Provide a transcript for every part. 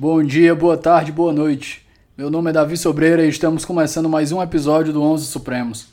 Bom dia, boa tarde, boa noite. Meu nome é Davi Sobreira e estamos começando mais um episódio do Onze Supremos.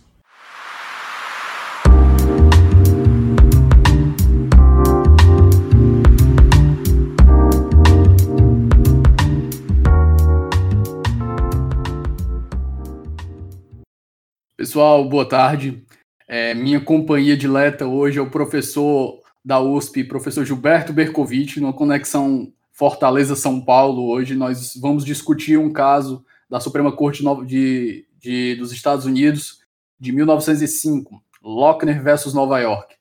Pessoal, boa tarde. É, minha companhia dileta hoje é o professor da USP, professor Gilberto Bercovitch, numa conexão Fortaleza-São Paulo. Hoje nós vamos discutir um caso da Suprema Corte de, de, dos Estados Unidos de 1905, Lochner versus Nova York.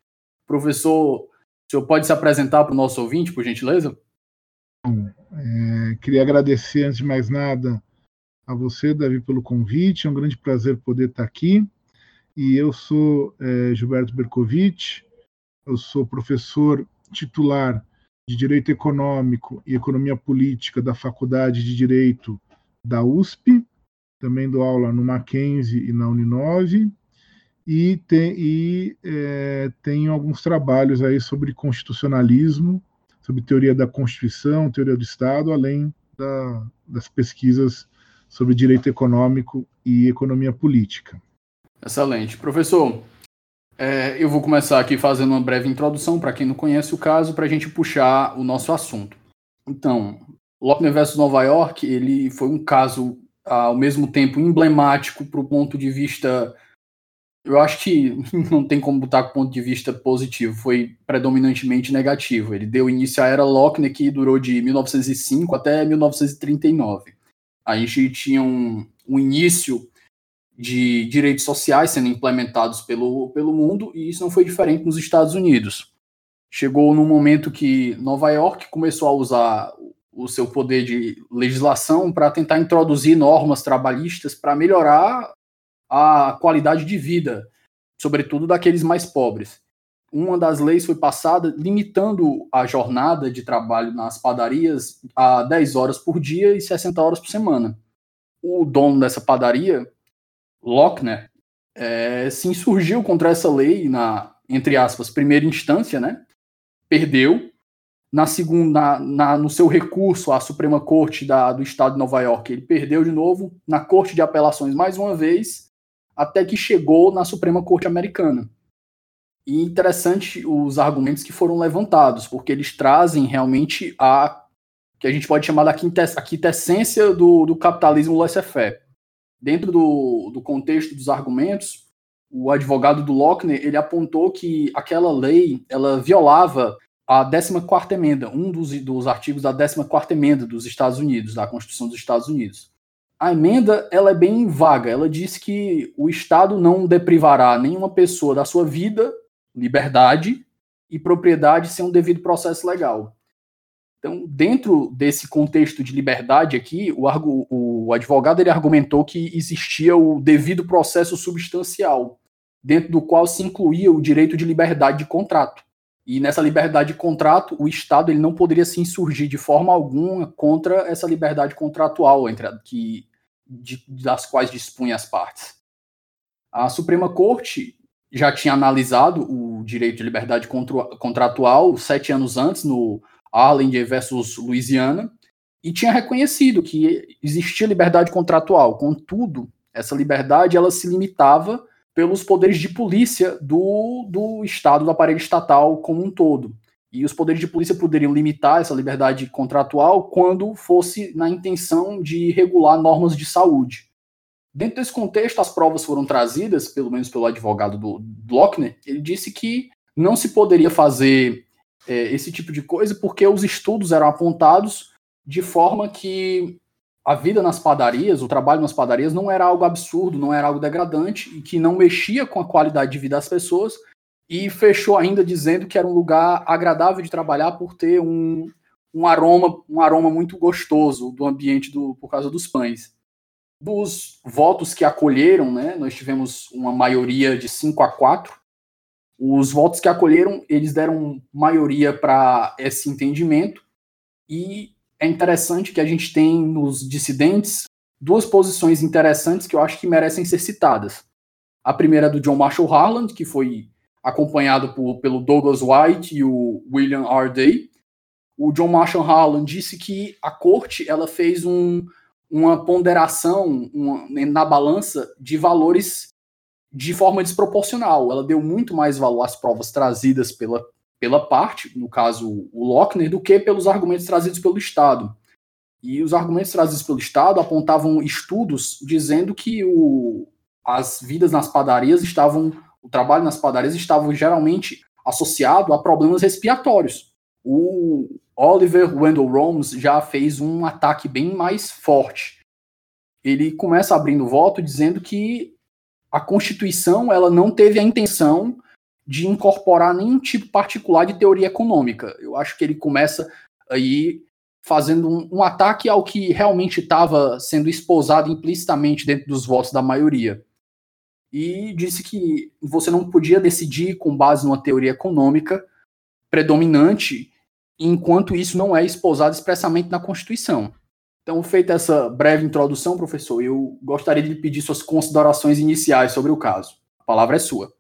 Professor, o senhor pode se apresentar para o nosso ouvinte, por gentileza? Bom, é, queria agradecer, antes de mais nada, a você, Davi, pelo convite. É um grande prazer poder estar aqui. E eu sou é, Gilberto Bercovitch, eu sou professor titular de Direito Econômico e Economia Política da Faculdade de Direito da USP, também dou aula no Mackenzie e na Uninove, e, tem, e é, tenho alguns trabalhos aí sobre constitucionalismo, sobre teoria da Constituição, teoria do Estado, além da, das pesquisas sobre direito econômico e economia política. Excelente. Professor, é, eu vou começar aqui fazendo uma breve introdução para quem não conhece o caso, para a gente puxar o nosso assunto. Então, Lochner versus Nova York, ele foi um caso ao mesmo tempo emblemático para o ponto de vista. Eu acho que não tem como botar com ponto de vista positivo, foi predominantemente negativo. Ele deu início à era Lochner, que durou de 1905 até 1939. A gente tinha um, um início de direitos sociais sendo implementados pelo, pelo mundo, e isso não foi diferente nos Estados Unidos. Chegou no momento que Nova York começou a usar o seu poder de legislação para tentar introduzir normas trabalhistas para melhorar a qualidade de vida, sobretudo daqueles mais pobres. Uma das leis foi passada limitando a jornada de trabalho nas padarias a 10 horas por dia e 60 horas por semana. O dono dessa padaria Lochner é, se insurgiu contra essa lei na, entre aspas, primeira instância, né? Perdeu. Na segunda, na, no seu recurso à Suprema Corte da, do Estado de Nova York, ele perdeu de novo na Corte de Apelações mais uma vez, até que chegou na Suprema Corte Americana. E interessante os argumentos que foram levantados, porque eles trazem realmente a que a gente pode chamar da quintessência do, do capitalismo laissez-faire dentro do, do contexto dos argumentos, o advogado do Lochner, ele apontou que aquela lei, ela violava a 14ª emenda, um dos, dos artigos da 14ª emenda dos Estados Unidos, da Constituição dos Estados Unidos. A emenda, ela é bem vaga, ela diz que o Estado não deprivará nenhuma pessoa da sua vida, liberdade e propriedade sem um devido processo legal. Então, dentro desse contexto de liberdade aqui, o, o, advogado ele argumentou que existia o devido processo substancial, dentro do qual se incluía o direito de liberdade de contrato. E nessa liberdade de contrato, o Estado ele não poderia se insurgir de forma alguma contra essa liberdade contratual entre a, que, de, das quais dispunha as partes. A Suprema Corte já tinha analisado o direito de liberdade contratual sete anos antes, no Arlington versus Louisiana, e tinha reconhecido que existia liberdade contratual. Contudo, essa liberdade ela se limitava pelos poderes de polícia do, do Estado, do aparelho estatal como um todo. E os poderes de polícia poderiam limitar essa liberdade contratual quando fosse na intenção de regular normas de saúde. Dentro desse contexto, as provas foram trazidas, pelo menos pelo advogado do Lochner, ele disse que não se poderia fazer é, esse tipo de coisa, porque os estudos eram apontados de forma que a vida nas padarias, o trabalho nas padarias não era algo absurdo, não era algo degradante e que não mexia com a qualidade de vida das pessoas e fechou ainda dizendo que era um lugar agradável de trabalhar por ter um, um aroma um aroma muito gostoso do ambiente do, por causa dos pães. Dos votos que acolheram, né, nós tivemos uma maioria de 5 a 4 os votos que acolheram, eles deram maioria para esse entendimento, e é interessante que a gente tem nos dissidentes duas posições interessantes que eu acho que merecem ser citadas. A primeira é do John Marshall Harlan, que foi acompanhado por, pelo Douglas White e o William R. Day. o John Marshall Harlan disse que a corte ela fez um, uma ponderação uma, na balança de valores de forma desproporcional. Ela deu muito mais valor às provas trazidas pela, pela parte, no caso o Lochner, do que pelos argumentos trazidos pelo Estado. E os argumentos trazidos pelo Estado apontavam estudos dizendo que o, as vidas nas padarias estavam, o trabalho nas padarias estava geralmente associado a problemas respiratórios. O Oliver Wendell Holmes já fez um ataque bem mais forte. Ele começa abrindo o voto dizendo que a Constituição ela não teve a intenção de incorporar nenhum tipo particular de teoria econômica. Eu acho que ele começa aí fazendo um, um ataque ao que realmente estava sendo esposado implicitamente dentro dos votos da maioria. E disse que você não podia decidir com base numa teoria econômica predominante, enquanto isso não é esposado expressamente na Constituição. Então, feita essa breve introdução, professor, eu gostaria de pedir suas considerações iniciais sobre o caso. A palavra é sua.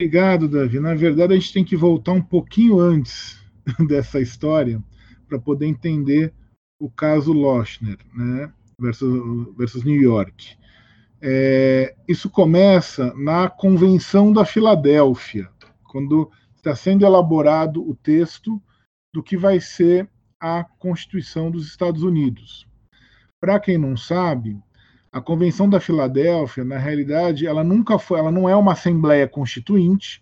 Obrigado, Davi. Na verdade, a gente tem que voltar um pouquinho antes dessa história para poder entender o caso Lochner, né, versus, versus New York. É, isso começa na Convenção da Filadélfia, quando está sendo elaborado o texto do que vai ser a Constituição dos Estados Unidos. Para quem não sabe, a Convenção da Filadélfia, na realidade, ela nunca foi, ela não é uma assembleia constituinte,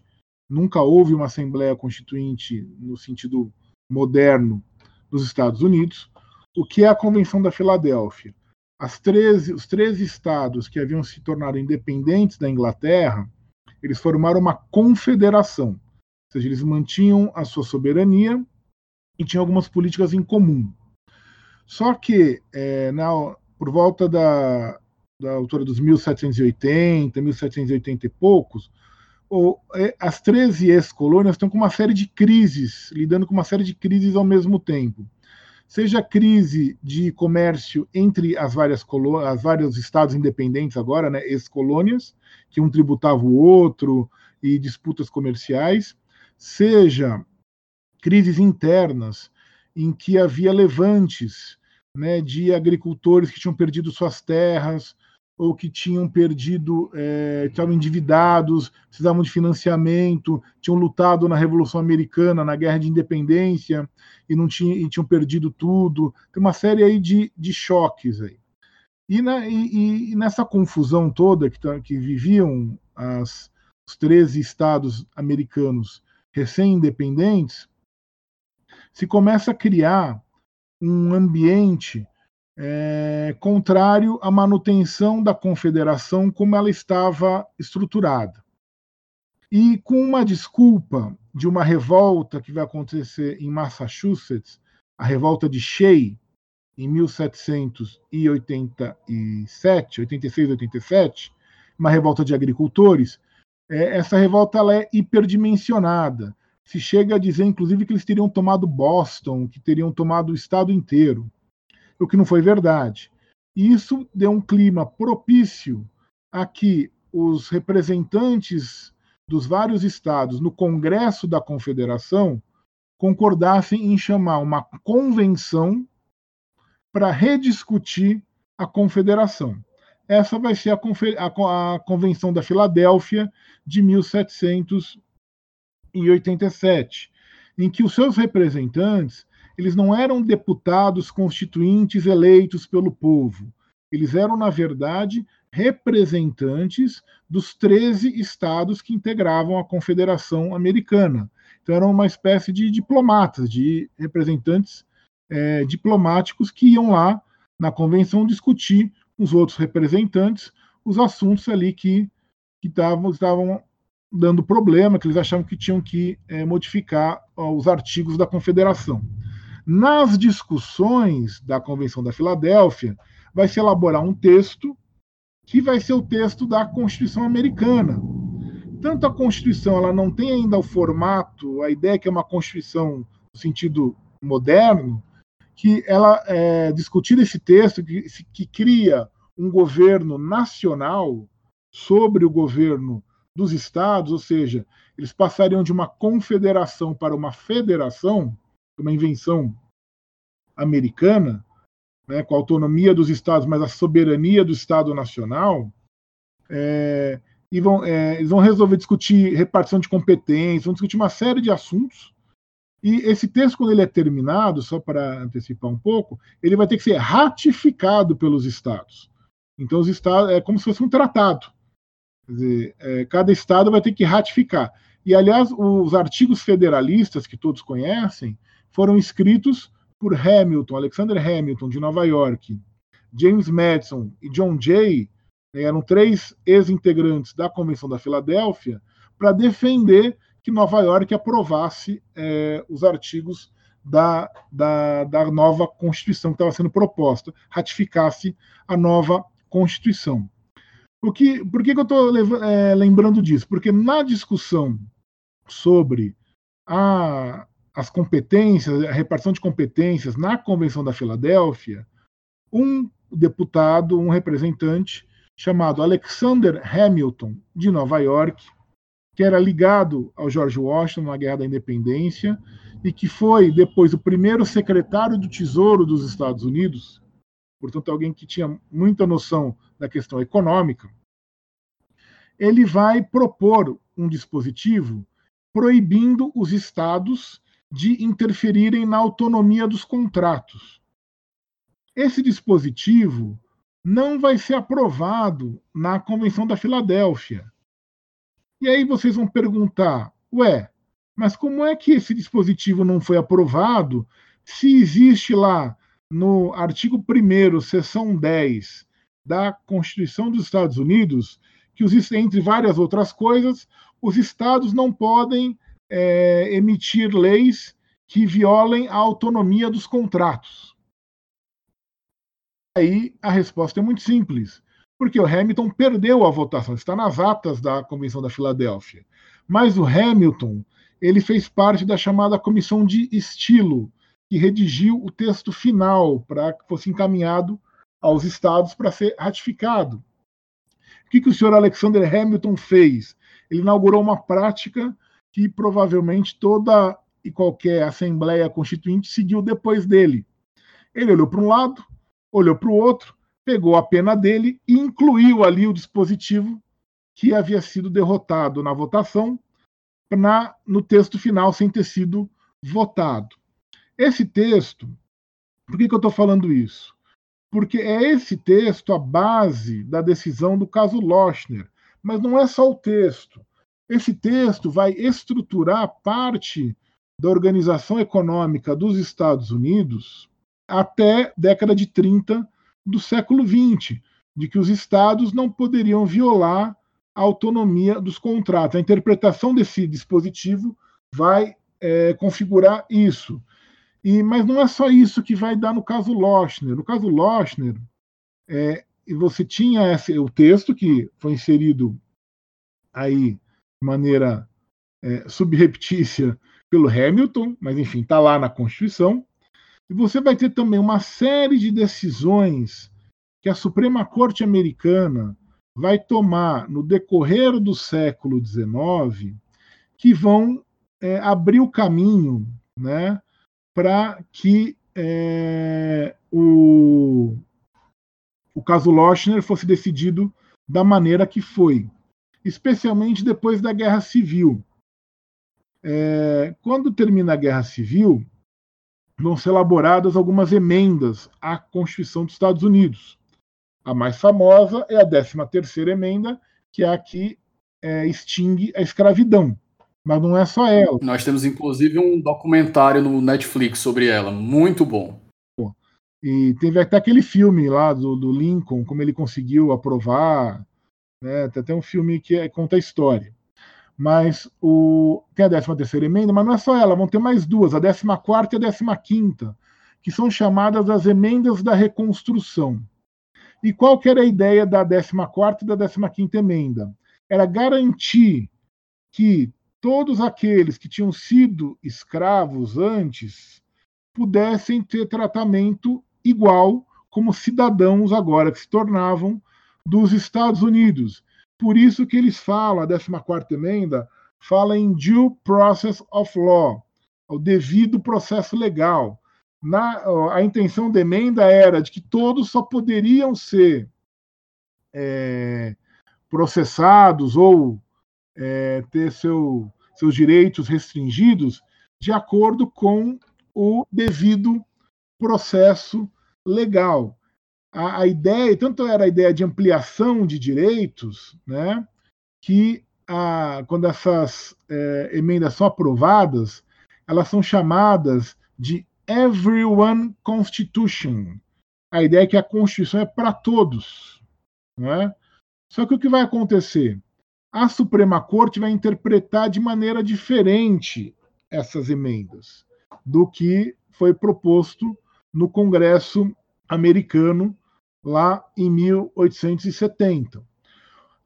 nunca houve uma assembleia constituinte no sentido moderno dos Estados Unidos. O que é a Convenção da Filadélfia? As 13, os 13 estados que haviam se tornado independentes da Inglaterra, eles formaram uma confederação, ou seja, eles mantinham a sua soberania e tinha algumas políticas em comum. Só que, é, na, por volta da, da altura dos 1780, 1780 e poucos, ou, é, as 13 ex-colônias estão com uma série de crises, lidando com uma série de crises ao mesmo tempo. Seja crise de comércio entre as várias colônias, as vários estados independentes agora, né, ex-colônias, que um tributava o outro, e disputas comerciais, seja crises internas em que havia levantes né, de agricultores que tinham perdido suas terras ou que tinham perdido, é, estavam endividados, precisavam de financiamento, tinham lutado na Revolução Americana, na Guerra de Independência e não tinham, e tinham perdido tudo. Tem uma série aí de, de choques aí. E, na, e, e nessa confusão toda que, tá, que viviam as, os 13 estados americanos recém-independentes, se começa a criar um ambiente é, contrário à manutenção da confederação como ela estava estruturada. E com uma desculpa de uma revolta que vai acontecer em Massachusetts, a revolta de Shea, em 1787, 86, 87, uma revolta de agricultores, é, essa revolta ela é hiperdimensionada se chega a dizer, inclusive, que eles teriam tomado Boston, que teriam tomado o estado inteiro, o que não foi verdade. E isso deu um clima propício a que os representantes dos vários estados no Congresso da Confederação concordassem em chamar uma convenção para rediscutir a confederação. Essa vai ser a, a, a Convenção da Filadélfia de 1700 em 87, em que os seus representantes eles não eram deputados constituintes eleitos pelo povo. Eles eram, na verdade, representantes dos 13 estados que integravam a Confederação Americana. Então, eram uma espécie de diplomatas, de representantes é, diplomáticos que iam lá na convenção discutir com os outros representantes os assuntos ali que, que tavam, estavam dando problema, que eles achavam que tinham que é, modificar ó, os artigos da Confederação. Nas discussões da Convenção da Filadélfia, vai se elaborar um texto que vai ser o texto da Constituição Americana. Tanto a Constituição ela não tem ainda o formato, a ideia que é uma Constituição no sentido moderno, que ela é, discutir esse texto que, que cria um governo nacional sobre o governo dos estados, ou seja, eles passariam de uma confederação para uma federação, uma invenção americana, né, com a autonomia dos estados, mas a soberania do Estado Nacional, é, e vão, é, eles vão resolver discutir repartição de competências, vão discutir uma série de assuntos. E esse texto, quando ele é terminado, só para antecipar um pouco, ele vai ter que ser ratificado pelos estados. Então, os estados é como se fosse um tratado. Quer dizer, é, cada estado vai ter que ratificar. E, aliás, os artigos federalistas que todos conhecem foram escritos por Hamilton, Alexander Hamilton, de Nova York, James Madison e John Jay, né, eram três ex-integrantes da Convenção da Filadélfia, para defender que Nova York aprovasse é, os artigos da, da, da nova Constituição que estava sendo proposta, ratificasse a nova Constituição. O que, por que, que eu estou é, lembrando disso? Porque na discussão sobre a, as competências, a repartição de competências na Convenção da Filadélfia, um deputado, um representante chamado Alexander Hamilton, de Nova York, que era ligado ao George Washington na Guerra da Independência e que foi depois o primeiro secretário do Tesouro dos Estados Unidos, portanto alguém que tinha muita noção da questão econômica, ele vai propor um dispositivo proibindo os estados de interferirem na autonomia dos contratos. Esse dispositivo não vai ser aprovado na Convenção da Filadélfia. E aí vocês vão perguntar: ué, mas como é que esse dispositivo não foi aprovado se existe lá no artigo 1, seção 10 da Constituição dos Estados Unidos que, os, entre várias outras coisas, os estados não podem é, emitir leis que violem a autonomia dos contratos. Aí a resposta é muito simples, porque o Hamilton perdeu a votação, está nas atas da Convenção da Filadélfia. Mas o Hamilton ele fez parte da chamada Comissão de Estilo, que redigiu o texto final para que fosse encaminhado aos estados para ser ratificado. O que, que o senhor Alexander Hamilton fez? Ele inaugurou uma prática que provavelmente toda e qualquer Assembleia Constituinte seguiu depois dele. Ele olhou para um lado, olhou para o outro, pegou a pena dele e incluiu ali o dispositivo que havia sido derrotado na votação na, no texto final sem ter sido votado. Esse texto, por que, que eu estou falando isso? Porque é esse texto a base da decisão do caso Lochner. Mas não é só o texto. Esse texto vai estruturar parte da organização econômica dos Estados Unidos até década de 30 do século 20, de que os estados não poderiam violar a autonomia dos contratos. A interpretação desse dispositivo vai é, configurar isso. E, mas não é só isso que vai dar no caso Lochner. No caso Lochner, é, você tinha esse, o texto que foi inserido aí de maneira é, subreptícia pelo Hamilton, mas enfim, está lá na Constituição. E você vai ter também uma série de decisões que a Suprema Corte Americana vai tomar no decorrer do século XIX que vão é, abrir o caminho né, para que é, o, o caso Lochner fosse decidido da maneira que foi, especialmente depois da Guerra Civil. É, quando termina a Guerra Civil, vão ser elaboradas algumas emendas à Constituição dos Estados Unidos. A mais famosa é a 13ª emenda, que é a que é, extingue a escravidão. Mas não é só ela. Nós temos, inclusive, um documentário no Netflix sobre ela, muito bom. E teve até aquele filme lá do, do Lincoln, como ele conseguiu aprovar. Né? Tem até um filme que é, conta a história. Mas o, tem a 13 terceira emenda, mas não é só ela, vão ter mais duas, a 14 e a 15 que são chamadas as emendas da reconstrução. E qual que era a ideia da 14 e da 15 emenda? Era garantir que todos aqueles que tinham sido escravos antes pudessem ter tratamento igual como cidadãos agora que se tornavam dos Estados Unidos por isso que eles falam, a 14 emenda fala em due process of law, ao devido processo legal. Na, a intenção da emenda era de que todos só poderiam ser é, processados ou é, ter seu, seus direitos restringidos de acordo com o devido processo legal. A, a, ideia, tanto era a ideia de ampliação de direitos, né, que a, quando essas é, emendas são aprovadas, elas são chamadas de Everyone Constitution. A ideia é que a Constituição é para todos. Não é? Só que o que vai acontecer? A Suprema Corte vai interpretar de maneira diferente essas emendas do que foi proposto no Congresso americano lá em 1870.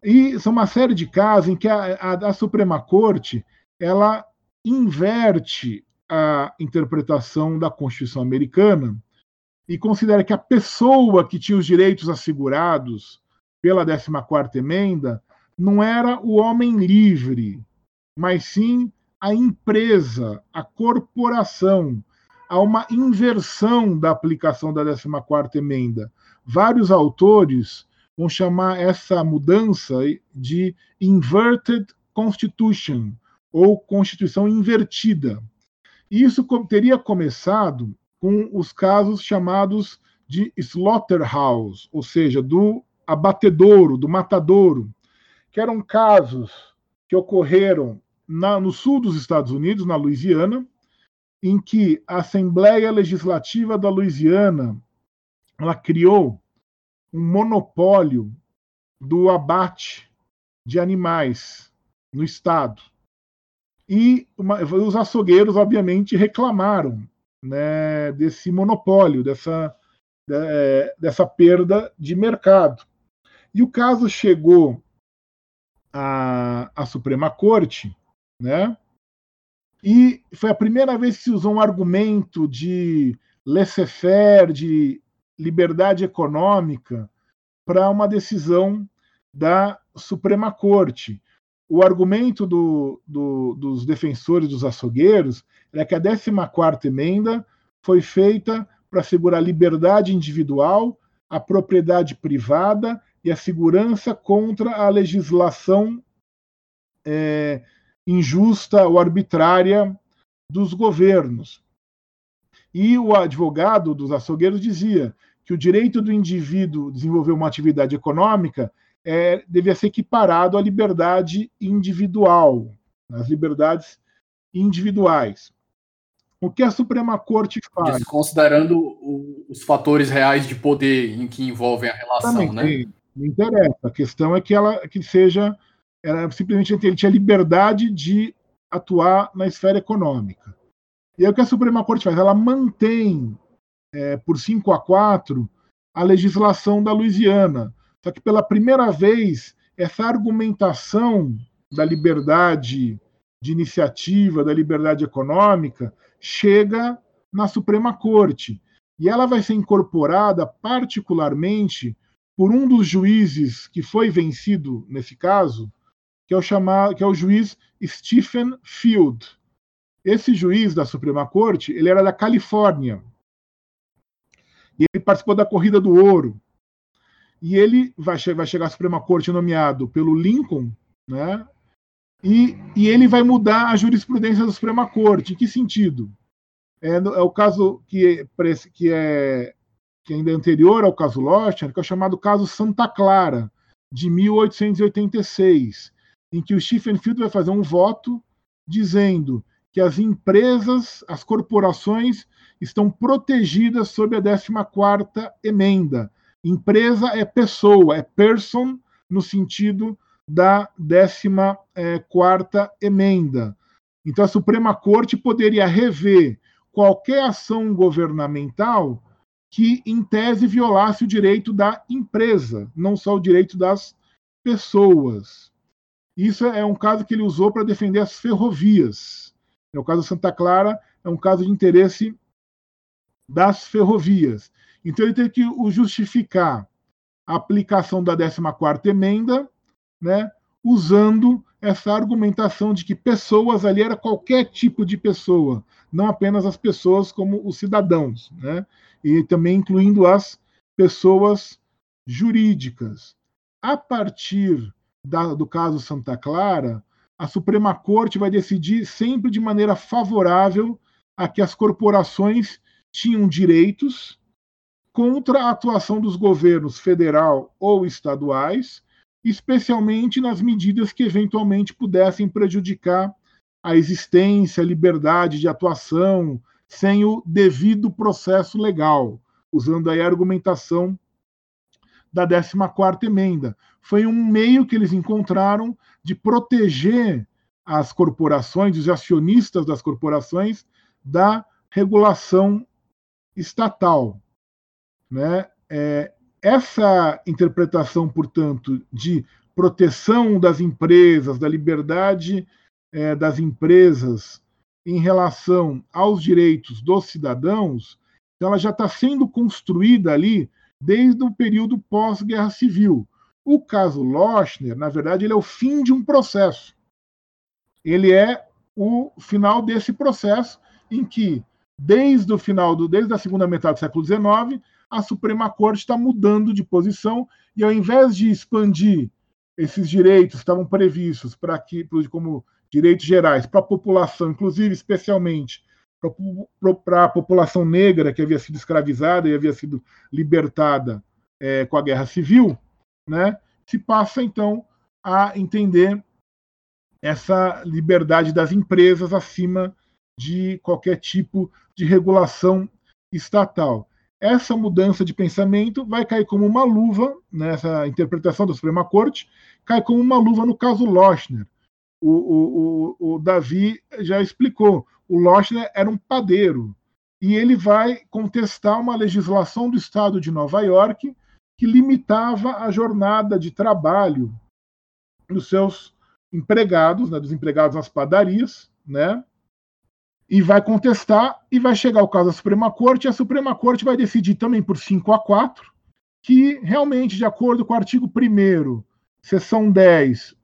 E são uma série de casos em que a, a, a Suprema Corte ela inverte a interpretação da Constituição americana e considera que a pessoa que tinha os direitos assegurados pela 14ª emenda não era o homem livre, mas sim a empresa, a corporação. Há uma inversão da aplicação da 14ª emenda. Vários autores vão chamar essa mudança de inverted constitution, ou Constituição invertida. Isso teria começado com os casos chamados de slaughterhouse, ou seja, do abatedouro, do matadouro, que eram casos que ocorreram na, no sul dos Estados Unidos, na Louisiana, em que a Assembleia Legislativa da Louisiana ela criou um monopólio do abate de animais no estado. E uma, os açougueiros, obviamente, reclamaram né, desse monopólio, dessa, de, dessa perda de mercado. E o caso chegou à, à Suprema Corte, né? E foi a primeira vez que se usou um argumento de laissez-faire, de liberdade econômica, para uma decisão da Suprema Corte o argumento do, do, dos defensores dos açougueiros é que a 14 emenda foi feita para assegurar a liberdade individual, a propriedade privada e a segurança contra a legislação é, injusta ou arbitrária dos governos. E o advogado dos açougueiros dizia que o direito do indivíduo desenvolver uma atividade econômica é, devia ser equiparado à liberdade individual, às liberdades individuais. O que a Suprema Corte faz? Considerando os fatores reais de poder em que envolvem a relação, né? Não interessa. A questão é que ela que seja ela simplesmente ele tinha liberdade de atuar na esfera econômica. E aí o que a Suprema Corte faz? Ela mantém é, por 5 a 4 a legislação da Louisiana, só que pela primeira vez, essa argumentação da liberdade de iniciativa, da liberdade econômica, chega na Suprema Corte. E ela vai ser incorporada particularmente por um dos juízes que foi vencido nesse caso, que é o chamado, que é o juiz Stephen Field. Esse juiz da Suprema Corte, ele era da Califórnia. E ele participou da corrida do ouro e ele vai, che vai chegar à Suprema Corte nomeado pelo Lincoln, né? E, e ele vai mudar a jurisprudência da Suprema Corte. Em que sentido? É, é o caso que, que, é, que ainda é anterior ao caso Lochner, que é o chamado caso Santa Clara, de 1886, em que o Stephen Field vai fazer um voto dizendo que as empresas, as corporações estão protegidas sob a 14ª emenda, Empresa é pessoa, é person no sentido da 14 é, emenda. Então, a Suprema Corte poderia rever qualquer ação governamental que, em tese, violasse o direito da empresa, não só o direito das pessoas. Isso é um caso que ele usou para defender as ferrovias. É o caso Santa Clara, é um caso de interesse das ferrovias. Então ele tem que justificar a aplicação da 14ª emenda, né, usando essa argumentação de que pessoas ali era qualquer tipo de pessoa, não apenas as pessoas como os cidadãos, né? e também incluindo as pessoas jurídicas. A partir da, do caso Santa Clara, a Suprema Corte vai decidir sempre de maneira favorável a que as corporações tinham direitos contra a atuação dos governos federal ou estaduais, especialmente nas medidas que eventualmente pudessem prejudicar a existência, a liberdade de atuação, sem o devido processo legal, usando aí a argumentação da 14ª emenda. Foi um meio que eles encontraram de proteger as corporações, os acionistas das corporações, da regulação estatal. Né? É, essa interpretação, portanto, de proteção das empresas, da liberdade é, das empresas em relação aos direitos dos cidadãos, então ela já está sendo construída ali desde o período pós-guerra civil. O caso Lochner, na verdade, ele é o fim de um processo. Ele é o final desse processo em que, desde o final do, desde a segunda metade do século XIX, a Suprema Corte está mudando de posição e, ao invés de expandir esses direitos que estavam previstos para que, como direitos gerais para a população, inclusive especialmente para a população negra que havia sido escravizada e havia sido libertada é, com a Guerra Civil, né, se passa então a entender essa liberdade das empresas acima de qualquer tipo de regulação estatal. Essa mudança de pensamento vai cair como uma luva nessa interpretação da Suprema Corte, cai como uma luva no caso Lochner, o, o, o, Davi já explicou. O Lochner era um padeiro e ele vai contestar uma legislação do estado de Nova York que limitava a jornada de trabalho dos seus empregados, né, dos empregados nas padarias, né? E vai contestar e vai chegar o caso da Suprema Corte, e a Suprema Corte vai decidir também por 5 a 4 que realmente, de acordo com o artigo 1 seção 10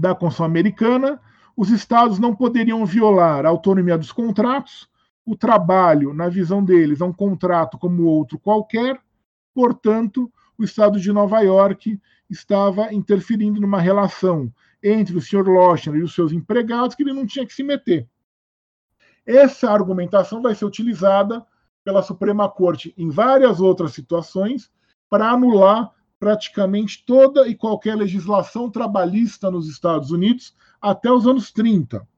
da Constituição Americana, os estados não poderiam violar a autonomia dos contratos, o trabalho, na visão deles, é um contrato como outro qualquer, portanto, o estado de Nova York estava interferindo numa relação entre o Sr. Lochner e os seus empregados que ele não tinha que se meter. Essa argumentação vai ser utilizada pela Suprema Corte em várias outras situações para anular praticamente toda e qualquer legislação trabalhista nos Estados Unidos até os anos 30,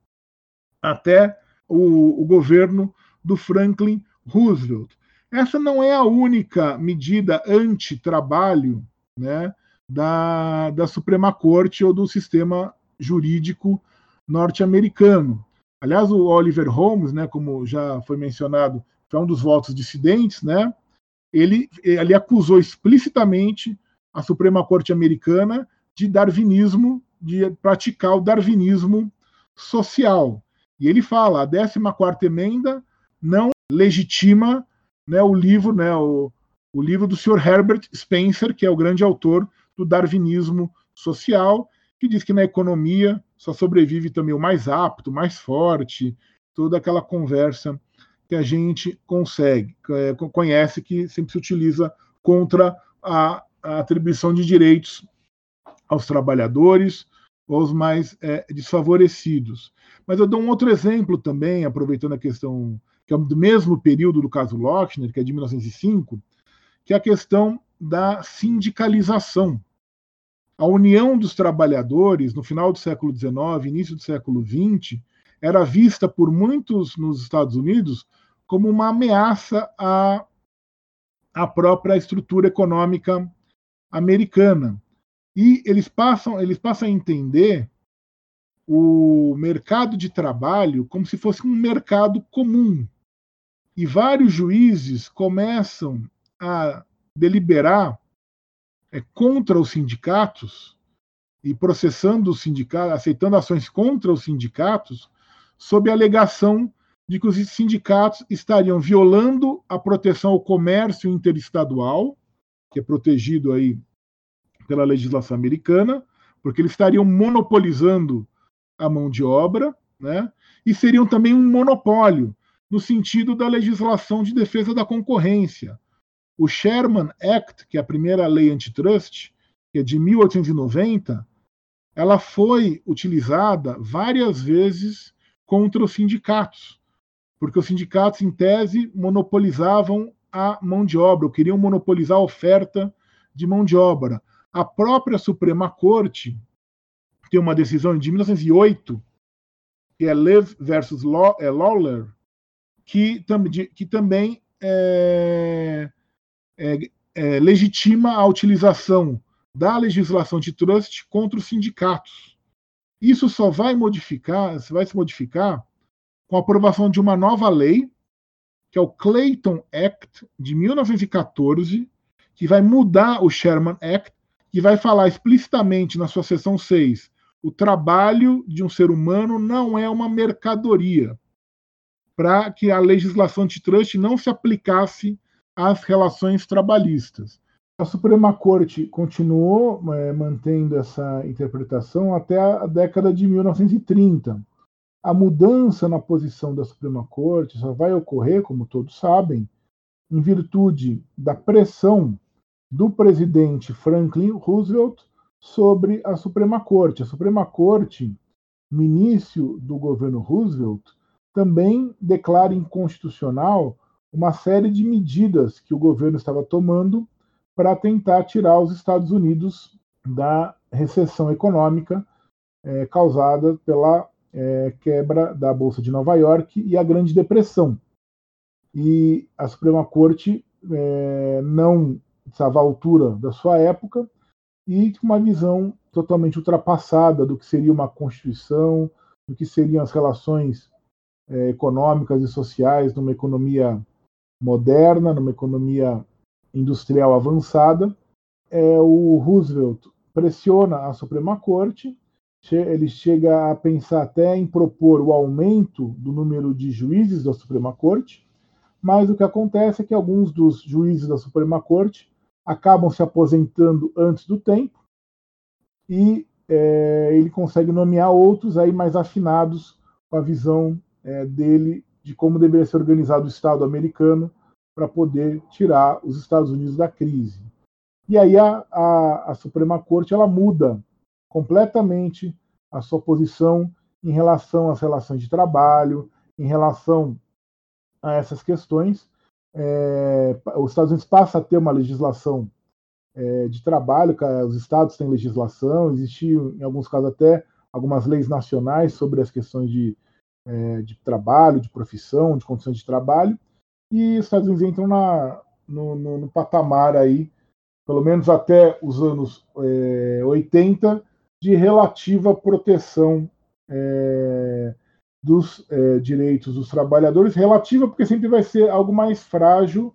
até o, o governo do Franklin Roosevelt. Essa não é a única medida anti-trabalho né, da, da Suprema Corte ou do sistema jurídico norte-americano. Aliás, o Oliver Holmes, né, como já foi mencionado, foi um dos votos dissidentes, né, ele, ele acusou explicitamente a Suprema Corte Americana de darwinismo, de praticar o darwinismo social. E ele fala, a 14ª emenda não legitima né, o livro, né, o, o livro do Sr. Herbert Spencer, que é o grande autor do darwinismo social, que diz que na economia só sobrevive também o mais apto, o mais forte, toda aquela conversa que a gente consegue, é, conhece, que sempre se utiliza contra a a atribuição de direitos aos trabalhadores, aos mais é, desfavorecidos. Mas eu dou um outro exemplo também, aproveitando a questão que é do mesmo período do caso Lochner, que é de 1905, que é a questão da sindicalização. A união dos trabalhadores, no final do século XIX, início do século XX, era vista por muitos nos Estados Unidos como uma ameaça à, à própria estrutura econômica americana. E eles passam, eles passam a entender o mercado de trabalho como se fosse um mercado comum. E vários juízes começam a deliberar é, contra os sindicatos e processando os sindicatos, aceitando ações contra os sindicatos, sob a alegação de que os sindicatos estariam violando a proteção ao comércio interestadual que é protegido aí pela legislação americana, porque eles estariam monopolizando a mão de obra, né? E seriam também um monopólio, no sentido da legislação de defesa da concorrência. O Sherman Act, que é a primeira lei antitrust, que é de 1890, ela foi utilizada várias vezes contra os sindicatos, porque os sindicatos, em tese, monopolizavam a mão de obra, ou queriam monopolizar a oferta de mão de obra. A própria Suprema Corte tem uma decisão de 1908, que é Lev versus é, Lawler, que, que também é, é, é, legitima a utilização da legislação de trust contra os sindicatos. Isso só vai modificar, vai se modificar com a aprovação de uma nova lei, que é o Clayton Act de 1914, que vai mudar o Sherman Act, que vai falar explicitamente na sua seção 6 o trabalho de um ser humano não é uma mercadoria, para que a legislação antitrust não se aplicasse às relações trabalhistas. A Suprema Corte continuou é, mantendo essa interpretação até a década de 1930. A mudança na posição da Suprema Corte só vai ocorrer, como todos sabem, em virtude da pressão do presidente Franklin Roosevelt sobre a Suprema Corte. A Suprema Corte, no início do governo Roosevelt, também declara inconstitucional uma série de medidas que o governo estava tomando para tentar tirar os Estados Unidos da recessão econômica é, causada pela é, quebra da Bolsa de Nova York e a Grande Depressão. E a Suprema Corte é, não estava à altura da sua época e com uma visão totalmente ultrapassada do que seria uma constituição, do que seriam as relações é, econômicas e sociais numa economia moderna, numa economia industrial avançada. É, o Roosevelt pressiona a Suprema Corte, ele chega a pensar até em propor o aumento do número de juízes da Suprema Corte, mas o que acontece é que alguns dos juízes da Suprema Corte acabam se aposentando antes do tempo e é, ele consegue nomear outros aí mais afinados com a visão é, dele de como deveria ser organizado o Estado americano para poder tirar os Estados Unidos da crise. E aí a, a, a Suprema Corte ela muda completamente a sua posição em relação às relações de trabalho, em relação a essas questões, é, os Estados Unidos passa a ter uma legislação é, de trabalho, os estados têm legislação, existiam, em alguns casos, até algumas leis nacionais sobre as questões de, é, de trabalho, de profissão, de condições de trabalho, e os Estados Unidos entram na, no, no, no patamar aí, pelo menos até os anos é, 80, de relativa proteção é, dos é, direitos dos trabalhadores, relativa porque sempre vai ser algo mais frágil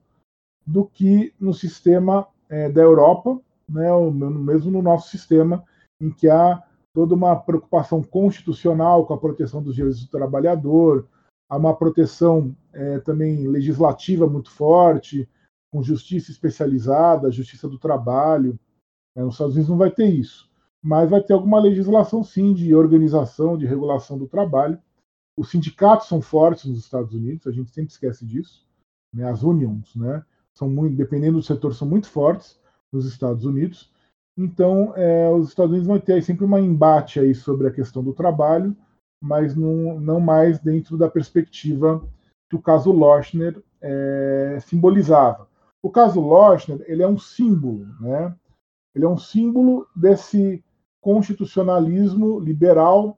do que no sistema é, da Europa, né, mesmo no nosso sistema, em que há toda uma preocupação constitucional com a proteção dos direitos do trabalhador, há uma proteção é, também legislativa muito forte, com justiça especializada, justiça do trabalho. Né, nos Estados Unidos não vai ter isso, mas vai ter alguma legislação sim de organização, de regulação do trabalho. Os sindicatos são fortes nos Estados Unidos, a gente sempre esquece disso. Né? As unions, né? São muito, dependendo do setor, são muito fortes nos Estados Unidos. Então, é, os Estados Unidos vão ter aí sempre um embate aí sobre a questão do trabalho, mas não, não mais dentro da perspectiva que o caso Lochner é, simbolizava. O caso Lochner ele é um símbolo, né? Ele é um símbolo desse constitucionalismo liberal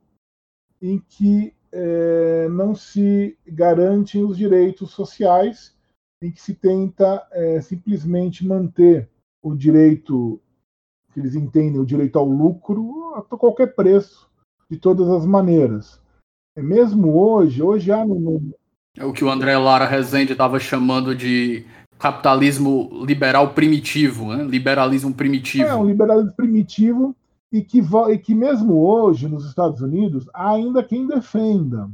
em que é, não se garantem os direitos sociais, em que se tenta é, simplesmente manter o direito que eles entendem, o direito ao lucro, a qualquer preço, de todas as maneiras. É mesmo hoje, hoje há no. É o que o André Lara Rezende estava chamando de capitalismo liberal primitivo, né? liberalismo primitivo. É, um liberalismo primitivo e que, e que mesmo hoje nos Estados Unidos há ainda quem defenda.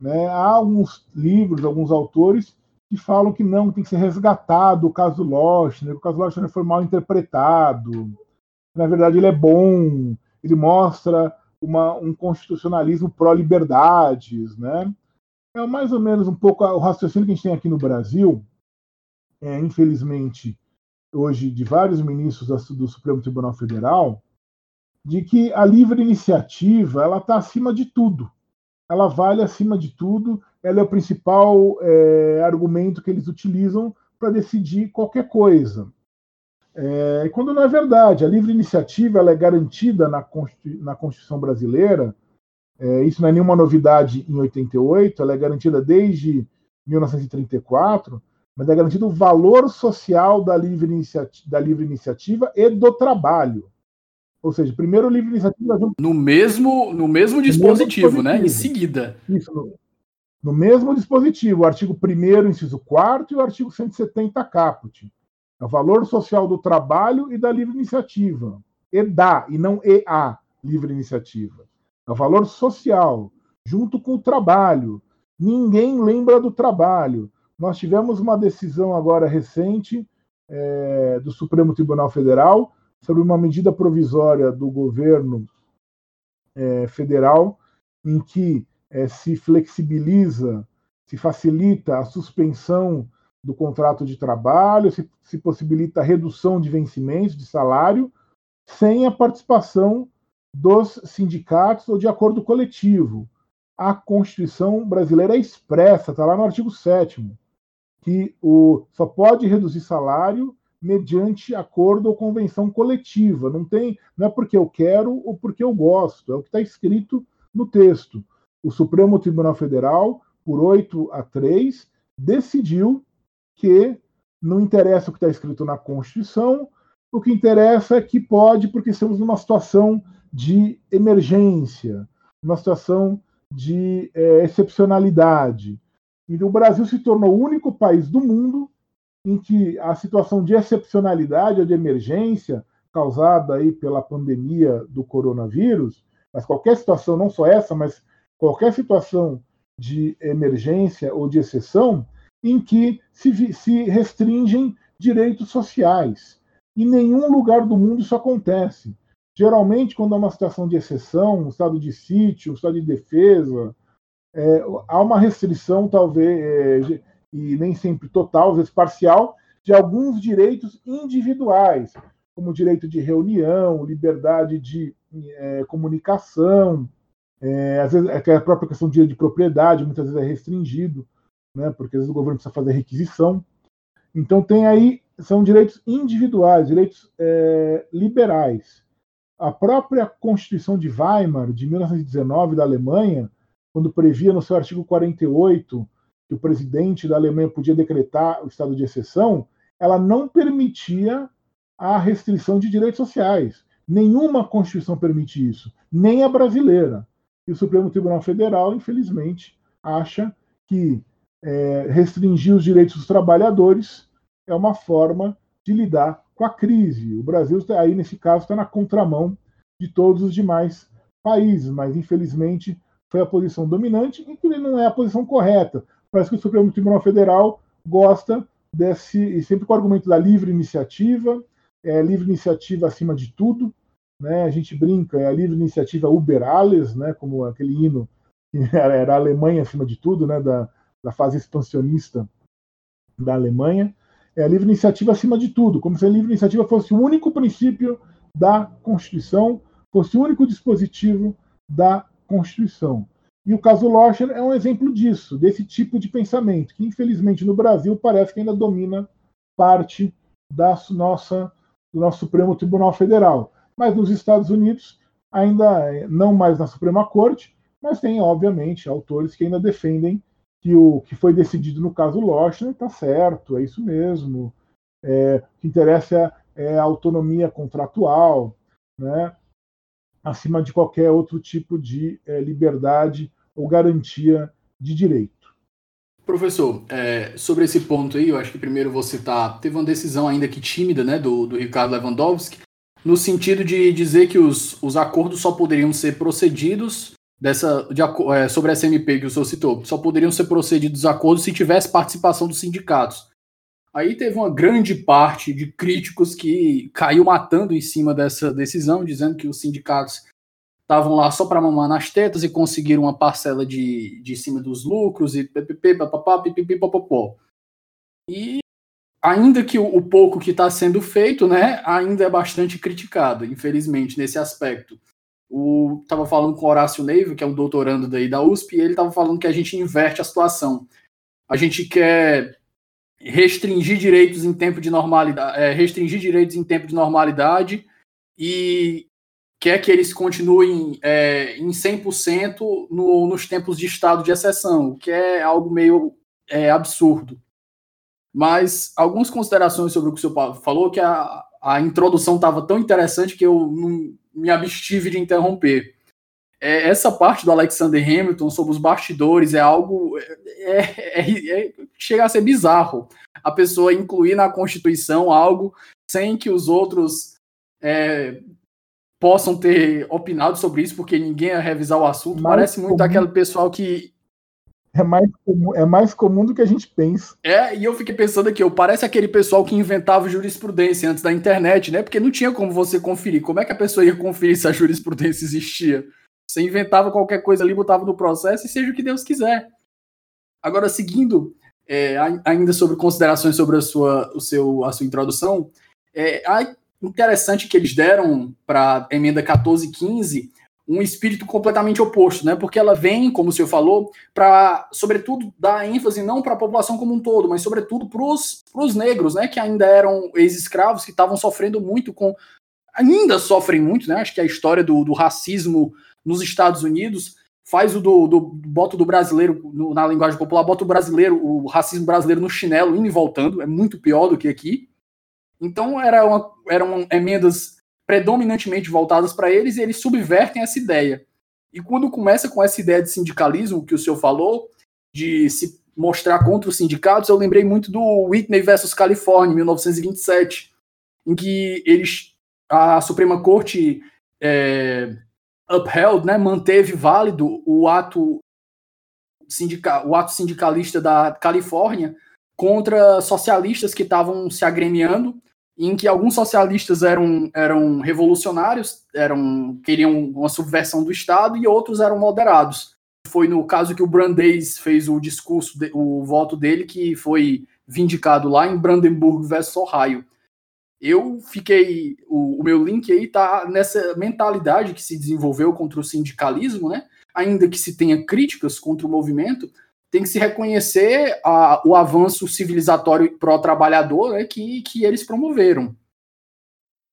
Né? Há alguns livros, alguns autores que falam que não, tem que ser resgatado o caso Lochner, o caso Lochner foi mal interpretado, na verdade ele é bom, ele mostra uma, um constitucionalismo pró-liberdades, né? É mais ou menos um pouco o raciocínio que a gente tem aqui no Brasil, é, infelizmente, hoje, de vários ministros do Supremo Tribunal Federal, de que a livre iniciativa ela está acima de tudo. Ela vale acima de tudo. Ela é o principal é, argumento que eles utilizam para decidir qualquer coisa. É, quando não é verdade, a livre iniciativa ela é garantida na, na Constituição brasileira. É, isso não é nenhuma novidade em 88. Ela é garantida desde 1934 mas é garantido o valor social da livre, da livre iniciativa e do trabalho. Ou seja, primeiro livre iniciativa. No mesmo, no mesmo dispositivo, no mesmo né? Em seguida. Isso, no, no mesmo dispositivo, o artigo 1, inciso 4 e o artigo 170 caput. É o valor social do trabalho e da livre iniciativa. E da, e não e a livre iniciativa. É o valor social, junto com o trabalho. Ninguém lembra do trabalho. Nós tivemos uma decisão agora recente é, do Supremo Tribunal Federal sobre uma medida provisória do governo é, federal em que é, se flexibiliza, se facilita a suspensão do contrato de trabalho, se, se possibilita a redução de vencimentos de salário sem a participação dos sindicatos ou de acordo coletivo. A Constituição brasileira é expressa, está lá no artigo 7 que o, só pode reduzir salário mediante acordo ou convenção coletiva. Não tem, não é porque eu quero ou porque eu gosto, é o que está escrito no texto. O Supremo Tribunal Federal, por 8 a 3, decidiu que não interessa o que está escrito na Constituição, o que interessa é que pode, porque estamos numa situação de emergência, uma situação de é, excepcionalidade. E o Brasil se tornou o único país do mundo em que a situação de excepcionalidade ou de emergência causada aí pela pandemia do coronavírus, mas qualquer situação, não só essa, mas qualquer situação de emergência ou de exceção, em que se, se restringem direitos sociais. Em nenhum lugar do mundo isso acontece. Geralmente, quando há uma situação de exceção, um estado de sítio, um estado de defesa, é, há uma restrição, talvez, é, e nem sempre total, às vezes parcial, de alguns direitos individuais, como direito de reunião, liberdade de é, comunicação, é, às vezes a própria questão do direito de propriedade muitas vezes é restringido, né, porque às vezes o governo precisa fazer requisição. Então tem aí são direitos individuais, direitos é, liberais. A própria Constituição de Weimar de 1919 da Alemanha quando previa no seu artigo 48 que o presidente da Alemanha podia decretar o estado de exceção, ela não permitia a restrição de direitos sociais. Nenhuma Constituição permite isso, nem a brasileira. E o Supremo Tribunal Federal, infelizmente, acha que é, restringir os direitos dos trabalhadores é uma forma de lidar com a crise. O Brasil, aí nesse caso, está na contramão de todos os demais países, mas infelizmente foi a posição dominante e que não é a posição correta. Parece que o Supremo Tribunal Federal gosta desse, e sempre com o argumento da livre iniciativa, é livre iniciativa acima de tudo, né? A gente brinca, é a livre iniciativa Uber né? Como aquele hino que era a Alemanha acima de tudo, né? Da, da fase expansionista da Alemanha. É a livre iniciativa acima de tudo, como se a livre iniciativa fosse o único princípio da Constituição, fosse o único dispositivo da Constituição. E o caso Locher é um exemplo disso, desse tipo de pensamento, que infelizmente no Brasil parece que ainda domina parte da nossa, do nosso Supremo Tribunal Federal. Mas nos Estados Unidos, ainda não mais na Suprema Corte, mas tem, obviamente, autores que ainda defendem que o que foi decidido no caso Locher está certo, é isso mesmo. É, o que interessa é a autonomia contratual, né? Acima de qualquer outro tipo de é, liberdade ou garantia de direito. Professor, é, sobre esse ponto aí, eu acho que primeiro você tá teve uma decisão ainda que tímida, né, do, do Ricardo Lewandowski, no sentido de dizer que os, os acordos só poderiam ser procedidos dessa de, é, sobre essa MP que o senhor citou, só poderiam ser procedidos os acordos se tivesse participação dos sindicatos. Aí teve uma grande parte de críticos que caiu matando em cima dessa decisão, dizendo que os sindicatos estavam lá só para mamar nas tetas e conseguiram uma parcela de, de cima dos lucros e pipipipopopó. E ainda que o, o pouco que está sendo feito, né, ainda é bastante criticado, infelizmente, nesse aspecto. O tava falando com o Horácio Neiva, que é um doutorando daí da USP, e ele tava falando que a gente inverte a situação. A gente quer restringir direitos em tempo de normalidade, é, restringir direitos em tempo de normalidade e quer que eles continuem é, em 100% no, nos tempos de estado de exceção, o que é algo meio é, absurdo. Mas algumas considerações sobre o que o senhor falou, que a, a introdução estava tão interessante que eu não me abstive de interromper. É, essa parte do Alexander Hamilton sobre os bastidores é algo. É, é, é, chega a ser bizarro. A pessoa incluir na Constituição algo sem que os outros é, possam ter opinado sobre isso, porque ninguém ia revisar o assunto. Mais Parece muito comum, aquele pessoal que. É mais, comum, é mais comum do que a gente pensa. É, e eu fiquei pensando aqui, eu parece aquele pessoal que inventava jurisprudência antes da internet, né? Porque não tinha como você conferir. Como é que a pessoa ia conferir se a jurisprudência existia? Você inventava qualquer coisa ali, botava no processo e seja o que Deus quiser. Agora, seguindo é, ainda sobre considerações sobre a sua, o seu, a sua introdução, é, interessante que eles deram para a emenda 1415 um espírito completamente oposto, né? Porque ela vem, como o senhor falou, para, sobretudo, dar ênfase não para a população como um todo, mas sobretudo para os negros, né? Que ainda eram ex-escravos, que estavam sofrendo muito com. Ainda sofrem muito, né? Acho que a história do, do racismo nos Estados Unidos faz o do, do bota do brasileiro, no, na linguagem popular, bota o brasileiro, o racismo brasileiro no chinelo, indo e voltando, é muito pior do que aqui. Então era uma, eram emendas predominantemente voltadas para eles e eles subvertem essa ideia. E quando começa com essa ideia de sindicalismo que o senhor falou, de se mostrar contra os sindicatos, eu lembrei muito do Whitney versus Califórnia, 1927, em que eles, a Suprema Corte é, upheld, né, manteve válido o ato, sindical, o ato sindicalista da Califórnia contra socialistas que estavam se agremiando em que alguns socialistas eram, eram revolucionários, eram queriam uma subversão do Estado, e outros eram moderados. Foi no caso que o Brandeis fez o discurso, o voto dele, que foi vindicado lá em Brandenburg versus Ohio. Eu fiquei. O, o meu link aí tá nessa mentalidade que se desenvolveu contra o sindicalismo, né? Ainda que se tenha críticas contra o movimento, tem que se reconhecer a, o avanço civilizatório pró-trabalhador né, que, que eles promoveram.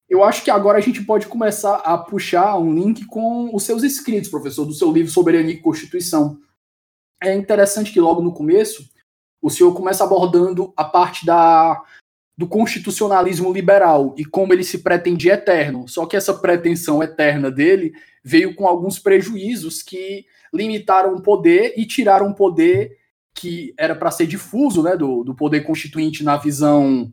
Eu acho que agora a gente pode começar a puxar um link com os seus escritos, professor, do seu livro Soberania e Constituição. É interessante que logo no começo o senhor começa abordando a parte da, do constitucionalismo liberal e como ele se pretendia eterno. Só que essa pretensão eterna dele veio com alguns prejuízos que limitaram o poder e tiraram o poder que era para ser difuso, né, do, do poder constituinte na visão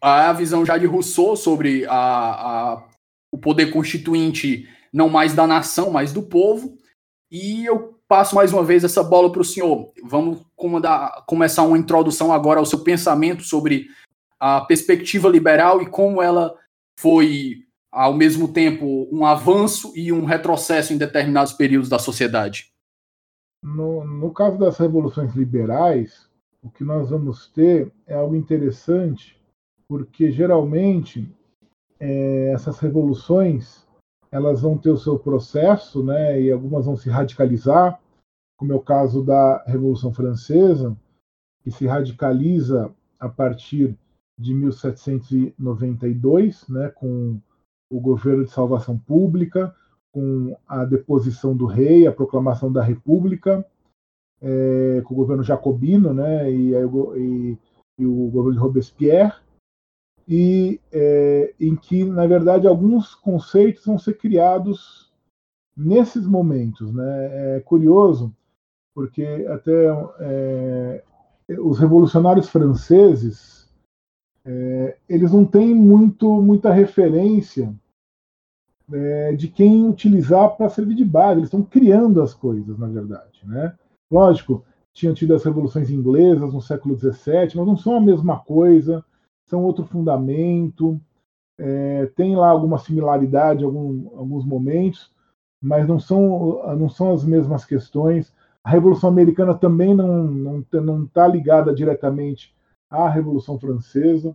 a visão já de Rousseau sobre a, a, o poder constituinte não mais da nação, mas do povo. E eu passo mais uma vez essa bola para o senhor. Vamos comandar, começar uma introdução agora ao seu pensamento sobre a perspectiva liberal e como ela foi ao mesmo tempo um avanço e um retrocesso em determinados períodos da sociedade? No, no caso das revoluções liberais, o que nós vamos ter é algo interessante, porque geralmente é, essas revoluções elas vão ter o seu processo, né, e algumas vão se radicalizar, como é o caso da Revolução Francesa, que se radicaliza a partir de 1792, né, com o governo de salvação pública, com a deposição do rei, a proclamação da república, é, com o governo jacobino, né, e, e, e o governo de Robespierre, e é, em que, na verdade, alguns conceitos vão ser criados nesses momentos. Né? É curioso, porque até é, os revolucionários franceses é, eles não têm muito, muita referência é, de quem utilizar para servir de base. Eles estão criando as coisas, na verdade. Né? Lógico, tinham tido as revoluções inglesas no século XVII, mas não são a mesma coisa, são outro fundamento. É, tem lá alguma similaridade algum, alguns momentos, mas não são, não são as mesmas questões. A Revolução Americana também não está não, não ligada diretamente à Revolução Francesa.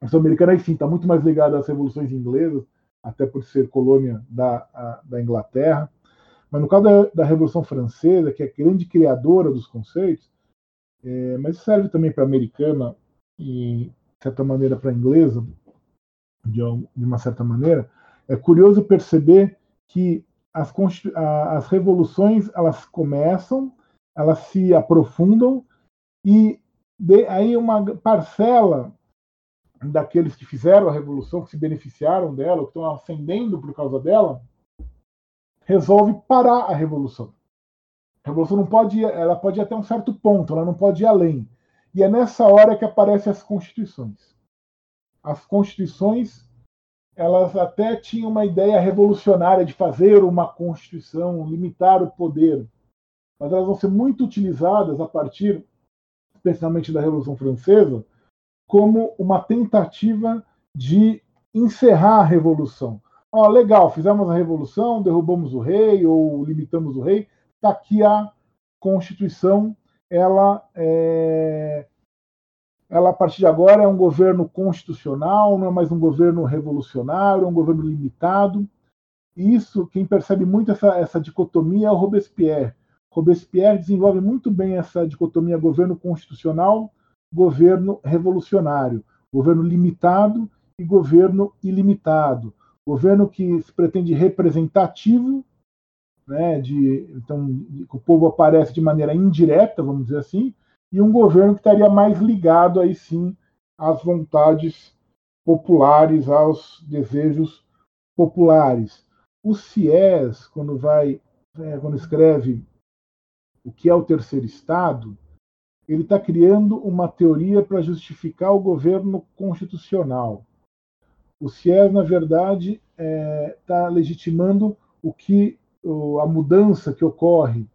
A Revolução Americana, enfim, está muito mais ligada às revoluções inglesas, até por ser colônia da, a, da Inglaterra. Mas no caso da, da, Revolução Francesa, que é a grande criadora dos conceitos, é, mas serve também para a americana e, de certa maneira, para a inglesa, de, de uma certa maneira, é curioso perceber que as, as revoluções elas começam, elas se aprofundam e de, aí uma parcela daqueles que fizeram a revolução, que se beneficiaram dela, que estão ascendendo por causa dela, resolve parar a revolução. A revolução não pode, ir, ela pode ir até um certo ponto, ela não pode ir além. E é nessa hora que aparecem as constituições. As constituições, elas até tinham uma ideia revolucionária de fazer uma constituição, limitar o poder, mas elas vão ser muito utilizadas a partir, especialmente da Revolução Francesa, como uma tentativa de encerrar a revolução. Ó, legal, fizemos a revolução, derrubamos o rei ou limitamos o rei. Está aqui a Constituição. Ela, é... ela, a partir de agora, é um governo constitucional, não é mais um governo revolucionário, é um governo limitado. Isso, quem percebe muito essa, essa dicotomia é o Robespierre. Robespierre desenvolve muito bem essa dicotomia governo constitucional, governo revolucionário, governo limitado e governo ilimitado governo que se pretende representativo, né, de, então o povo aparece de maneira indireta, vamos dizer assim, e um governo que estaria mais ligado aí sim às vontades populares, aos desejos populares. O CIES, quando vai, é, quando escreve o que é o terceiro estado, ele está criando uma teoria para justificar o governo constitucional. O CIES, na verdade, está é, tá legitimando o que a mudança que ocorre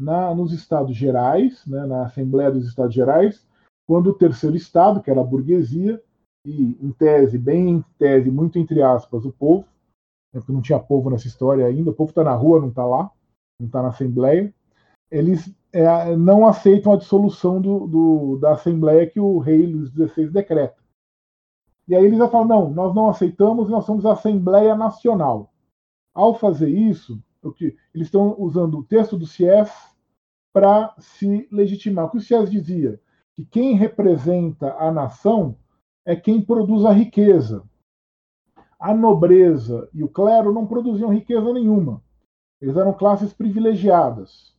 na, nos Estados Gerais, né, na Assembleia dos Estados Gerais, quando o terceiro Estado, que era a burguesia, e em tese, bem em tese, muito entre aspas, o povo, né, porque não tinha povo nessa história ainda, o povo está na rua, não está lá, não está na Assembleia, eles é, não aceitam a dissolução do, do, da Assembleia que o rei Luís XVI decreta. E aí eles já falam: não, nós não aceitamos, nós somos a Assembleia Nacional. Ao fazer isso, eles estão usando o texto do CIES para se legitimar. O que o CIES dizia? Que quem representa a nação é quem produz a riqueza. A nobreza e o clero não produziam riqueza nenhuma. Eles eram classes privilegiadas.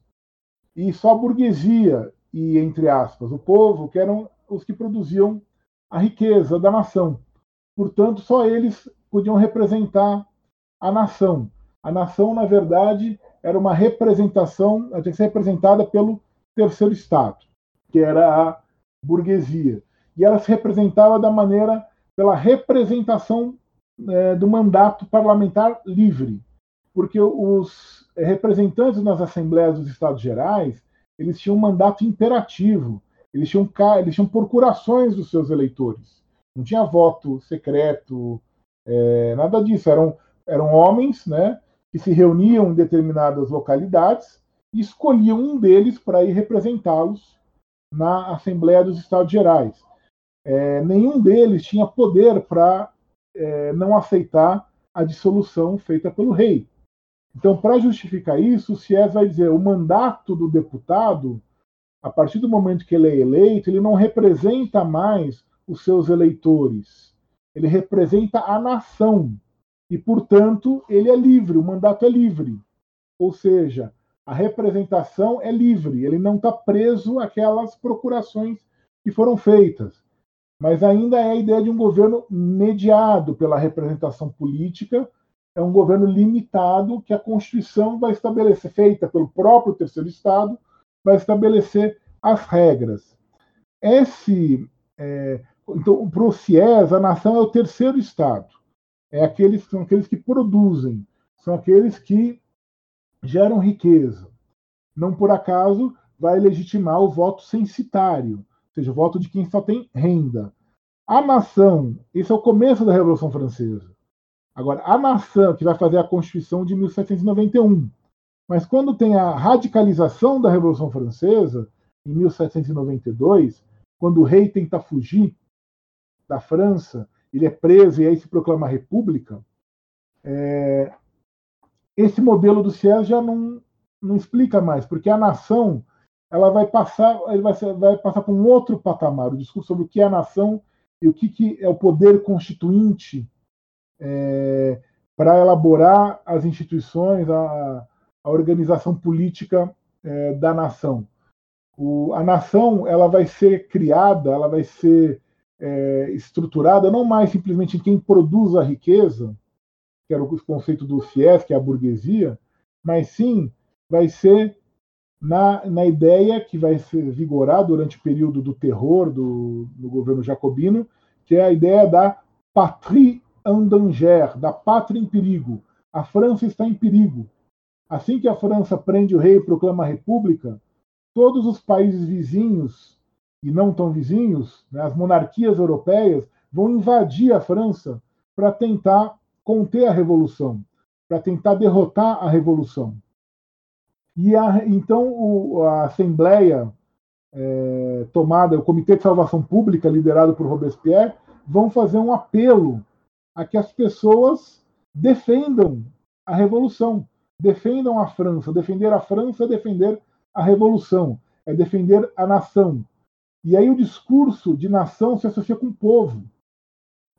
E só a burguesia e, entre aspas, o povo, que eram os que produziam a riqueza da nação. Portanto, só eles podiam representar a nação. A nação, na verdade, era uma representação, ela tinha que ser representada pelo terceiro Estado, que era a burguesia. E ela se representava da maneira, pela representação é, do mandato parlamentar livre. Porque os representantes nas assembleias dos Estados Gerais, eles tinham um mandato imperativo, eles tinham, eles tinham procurações dos seus eleitores. Não tinha voto secreto, é, nada disso. Eram, eram homens né, que se reuniam em determinadas localidades e escolhiam um deles para ir representá-los na Assembleia dos Estados Gerais. É, nenhum deles tinha poder para é, não aceitar a dissolução feita pelo rei. Então, para justificar isso, o CIES vai dizer o mandato do deputado a partir do momento que ele é eleito, ele não representa mais os seus eleitores, ele representa a nação. E, portanto, ele é livre, o mandato é livre. Ou seja, a representação é livre, ele não está preso àquelas procurações que foram feitas. Mas ainda é a ideia de um governo mediado pela representação política, é um governo limitado que a Constituição vai estabelecer, feita pelo próprio terceiro Estado, vai estabelecer as regras. Esse, é, então, para o CIES, a nação é o terceiro Estado. É aqueles, são aqueles que produzem, são aqueles que geram riqueza. Não por acaso vai legitimar o voto censitário, ou seja, o voto de quem só tem renda. A nação, esse é o começo da Revolução Francesa. Agora, a nação que vai fazer a Constituição de 1791. Mas quando tem a radicalização da Revolução Francesa, em 1792, quando o rei tenta fugir da França, ele é preso e aí se proclama república, é, esse modelo do Sies já não, não explica mais, porque a nação ela vai passar, ele vai, vai passar por um outro patamar, o discurso sobre o que é a nação e o que, que é o poder constituinte é, para elaborar as instituições, a, a organização política é, da nação. O, a nação ela vai ser criada, ela vai ser é, estruturada não mais simplesmente em quem produz a riqueza, que era o conceito do FIES, que é a burguesia, mas sim vai ser na, na ideia que vai ser vigorar durante o período do terror do, do governo jacobino, que é a ideia da patrie en danger, da pátria em perigo. A França está em perigo. Assim que a França prende o rei e proclama a república, todos os países vizinhos e não tão vizinhos, né, as monarquias europeias, vão invadir a França para tentar conter a revolução, para tentar derrotar a revolução. E a, então o, a Assembleia é, tomada, o Comitê de Salvação Pública, liderado por Robespierre, vão fazer um apelo a que as pessoas defendam a revolução, defendam a França. Defender a França é defender a revolução, é defender a nação. E aí o discurso de nação se associa com o povo.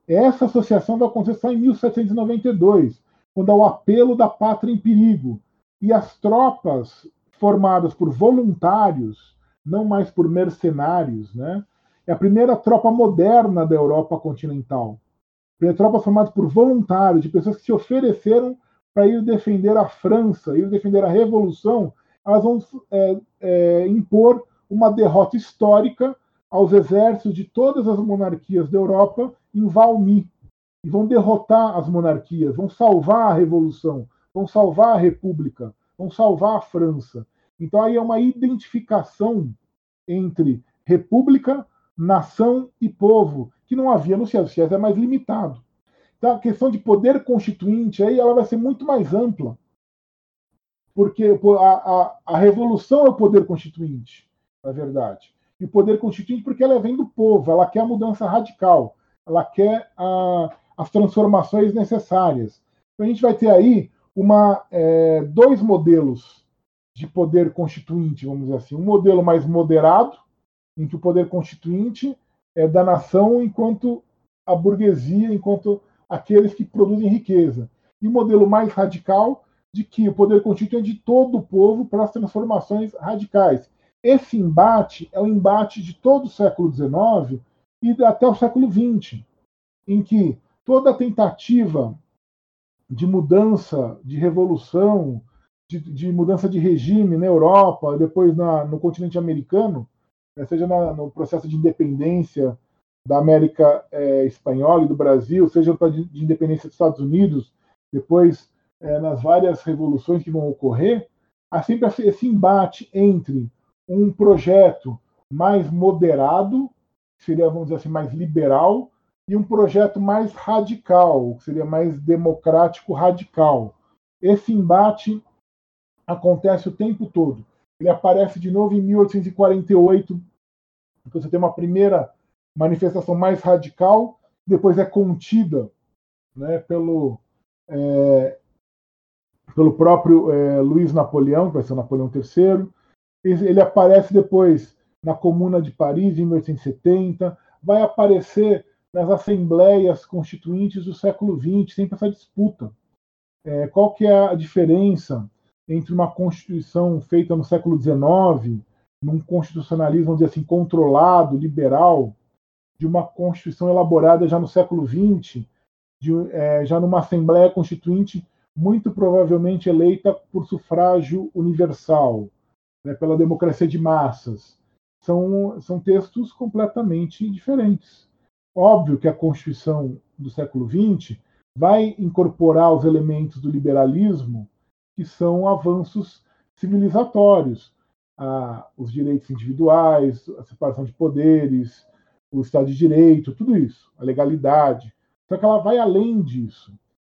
Essa associação vai acontecer só em 1792, quando há o apelo da pátria em perigo, e as tropas formadas por voluntários, não mais por mercenários, né? É a primeira tropa moderna da Europa continental. Tropa formada por voluntários, de pessoas que se ofereceram para ir defender a França, ir defender a Revolução, elas vão é, é, impor uma derrota histórica aos exércitos de todas as monarquias da Europa em Valmy. E vão derrotar as monarquias, vão salvar a Revolução, vão salvar a República, vão salvar a França. Então aí é uma identificação entre república, nação e povo, que não havia no César. O César é mais limitado. Então a questão de poder constituinte aí ela vai ser muito mais ampla. Porque a, a, a revolução é o poder constituinte, na verdade. E o poder constituinte porque ela vem do povo, ela quer a mudança radical, ela quer a, as transformações necessárias. Então a gente vai ter aí uma, é, dois modelos de poder constituinte, vamos dizer assim. Um modelo mais moderado, em que o poder constituinte é da nação enquanto a burguesia, enquanto aqueles que produzem riqueza. E um modelo mais radical, de que o poder constituinte é de todo o povo para as transformações radicais. Esse embate é o embate de todo o século XIX e até o século XX, em que toda tentativa de mudança, de revolução, de, de, mudança de regime na Europa, depois na, no continente americano, seja na, no processo de independência da América é, Espanhola e do Brasil, seja de independência dos Estados Unidos, depois é, nas várias revoluções que vão ocorrer, há sempre esse embate entre um projeto mais moderado, que seria, vamos dizer assim, mais liberal, e um projeto mais radical, que seria mais democrático radical. Esse embate acontece o tempo todo. Ele aparece de novo em 1848, porque você tem uma primeira manifestação mais radical, depois é contida né, pelo, é, pelo próprio é, Luiz Napoleão, que vai ser o Napoleão III. Ele aparece depois na Comuna de Paris, em 1870. Vai aparecer nas assembleias constituintes do século XX, sempre essa disputa. É, qual que é a diferença entre uma constituição feita no século XIX, num constitucionalismo, vamos dizer assim, controlado, liberal, de uma constituição elaborada já no século XX, de, é, já numa assembleia constituinte muito provavelmente eleita por sufrágio universal, né, pela democracia de massas. São, são textos completamente diferentes. Óbvio que a Constituição do século XX vai incorporar os elementos do liberalismo, que são avanços civilizatórios, os direitos individuais, a separação de poderes, o Estado de Direito, tudo isso, a legalidade. Só que ela vai além disso.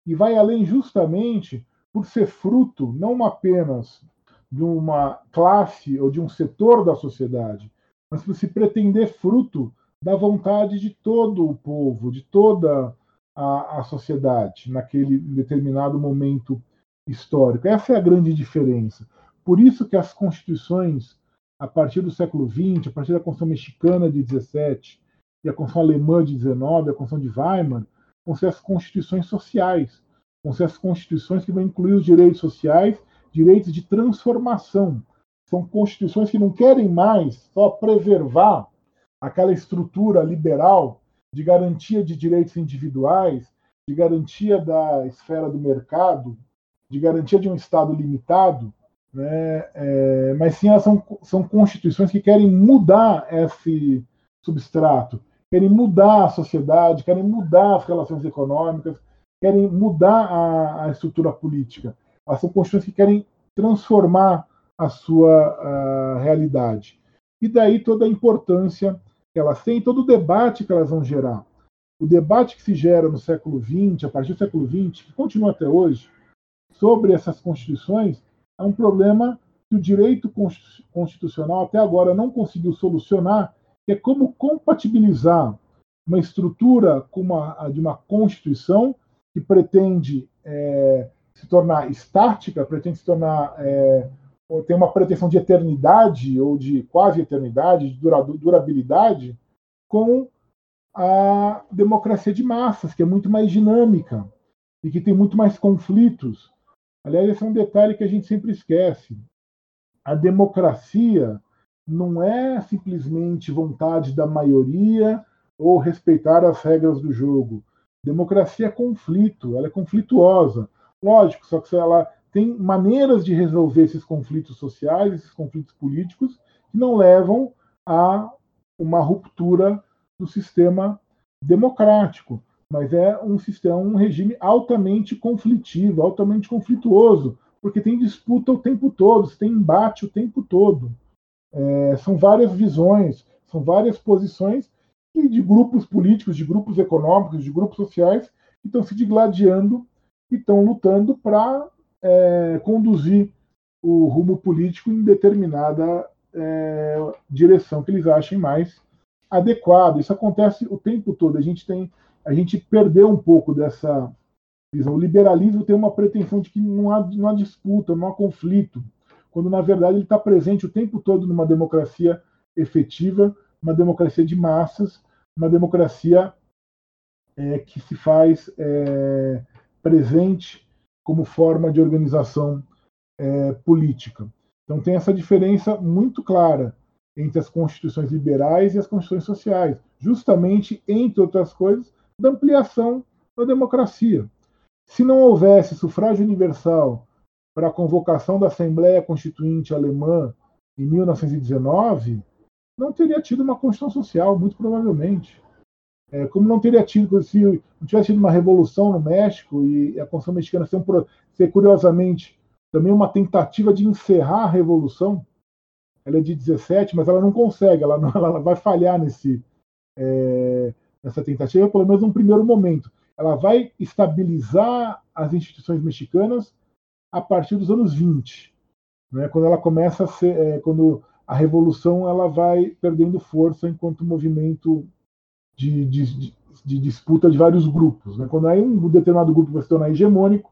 e vai além justamente por ser fruto não apenas de uma classe ou de um setor da sociedade, mas por se pretender fruto da vontade de todo o povo, de toda a, a sociedade naquele determinado momento histórico. Essa é a grande diferença. Por isso que as constituições, a partir do século XX, a partir da Constituição Mexicana de 17 e a Constituição Alemã de 19, a Constituição de Weimar, vão ser as constituições sociais, vão ser as constituições que vão incluir os direitos sociais, direitos de transformação. São constituições que não querem mais só preservar aquela estrutura liberal de garantia de direitos individuais, de garantia da esfera do mercado, de garantia de um Estado limitado, né? É, mas sim elas são, são constituições que querem mudar esse substrato, querem mudar a sociedade, querem mudar as relações econômicas, querem mudar a, a estrutura política. Elas são constituições que querem transformar a sua a realidade. E daí toda a importância que elas têm, todo o debate que elas vão gerar. O debate que se gera no século XX, a partir do século XX, que continua até hoje, sobre essas constituições, é um problema que o direito constitucional até agora não conseguiu solucionar, que é como compatibilizar uma estrutura como a, de uma constituição que pretende é, se tornar estática, pretende se tornar é, tem uma pretensão de eternidade ou de quase eternidade, de durabilidade, com a democracia de massas, que é muito mais dinâmica e que tem muito mais conflitos. Aliás, esse é um detalhe que a gente sempre esquece. A democracia não é simplesmente vontade da maioria ou respeitar as regras do jogo. Democracia é conflito, ela é conflituosa. Lógico, só que ela tem maneiras de resolver esses conflitos sociais, esses conflitos políticos, que não levam a uma ruptura do sistema democrático, mas é um sistema, um regime altamente conflitivo, altamente conflituoso, porque tem disputa o tempo todo, tem embate o tempo todo. É, são várias visões, são várias posições de grupos políticos, de grupos econômicos, de grupos sociais que estão se digladiando e estão lutando para é, conduzir o rumo político em determinada é, direção que eles achem mais adequada. Isso acontece o tempo todo. A gente tem, a gente perdeu um pouco dessa visão. O liberalismo tem uma pretensão de que não há, não há disputa, não há conflito, quando na verdade ele está presente o tempo todo numa democracia efetiva, uma democracia de massas, uma democracia é, que se faz é, presente como forma de organização é, política. Então tem essa diferença muito clara entre as constituições liberais e as constituições sociais, justamente, entre outras coisas, da ampliação da democracia. Se não houvesse sufrágio universal para a convocação da Assembleia Constituinte Alemã em 1919, não teria tido uma Constituição Social, muito provavelmente. É, como não teria tido, se não tivesse tido uma revolução no México e a Constituição Mexicana ser, ser, curiosamente, também uma tentativa de encerrar a revolução, ela é de 17, mas ela não consegue, ela, ela vai falhar nesse, é, nessa tentativa, pelo menos num primeiro momento. Ela vai estabilizar as instituições mexicanas a partir dos anos 20, né, quando ela começa a ser, é, quando a revolução ela vai perdendo força enquanto movimento de, de, de, disputa de vários grupos. Né? Quando aí um determinado grupo vai se tornar hegemônico,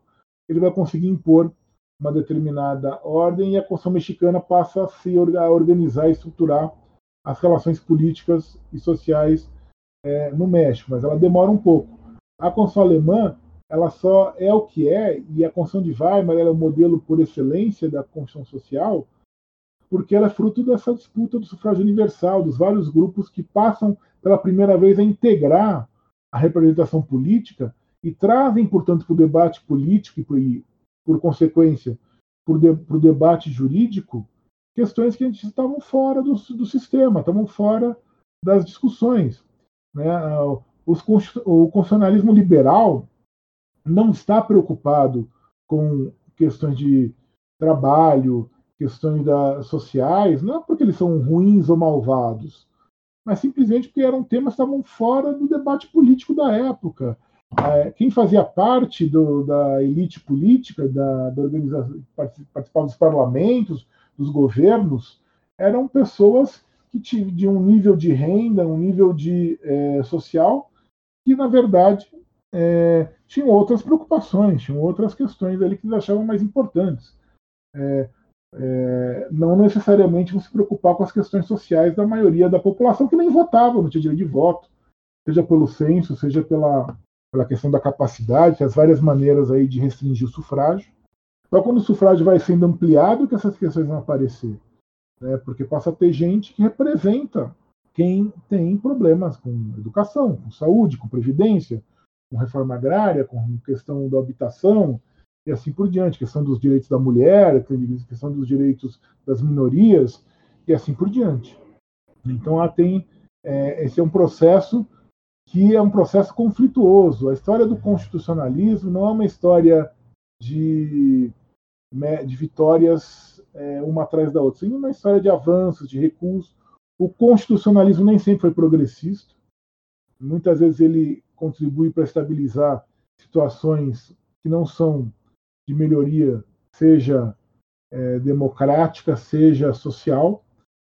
ele vai conseguir impor uma determinada ordem e a Constituição mexicana passa a se organizar e estruturar as relações políticas e sociais é, no México, mas ela demora um pouco. A Constituição alemã ela só é o que é e a Constituição de Weimar é o modelo por excelência da Constituição social porque ela é fruto dessa disputa do sufrágio universal, dos vários grupos que passam pela primeira vez a integrar a representação política e trazem, portanto, para o debate político e, por, consequência, para o de, debate jurídico, questões que a gente estavam fora do, do sistema, estavam fora das discussões. Né? Os, o constitucionalismo liberal não está preocupado com questões de trabalho, questões da, sociais, não é porque eles são ruins ou malvados, mas simplesmente porque eram temas que estavam fora do debate político da época. é, quem fazia parte do, da elite política, da, da organização, participava dos parlamentos, dos governos, eram pessoas que tinham de um nível de renda, um nível de é, social, que na verdade é, tinham outras preocupações, tinham outras questões ali que eles achavam mais importantes. É, é, não necessariamente vão se preocupar com as questões sociais da maioria da população que nem votava, não tinha direito de voto, seja pelo censo, seja pela, pela questão da capacidade, as várias maneiras aí de restringir o sufrágio. Só quando o sufrágio vai sendo ampliado que essas questões vão aparecer, né? porque passa a ter gente que representa quem tem problemas com educação, com saúde, com previdência, com reforma agrária, com questão da habitação, e assim por diante, questão dos direitos da mulher, questão dos direitos das minorias, e assim por diante. Então, lá tem é, esse é um processo que é um processo conflituoso. A história do constitucionalismo não é uma história de, né, de vitórias é, uma atrás da outra, sim uma história de avanços, de recuos. O constitucionalismo nem sempre foi progressista. Muitas vezes ele contribui para estabilizar situações que não são de melhoria, seja é, democrática, seja social.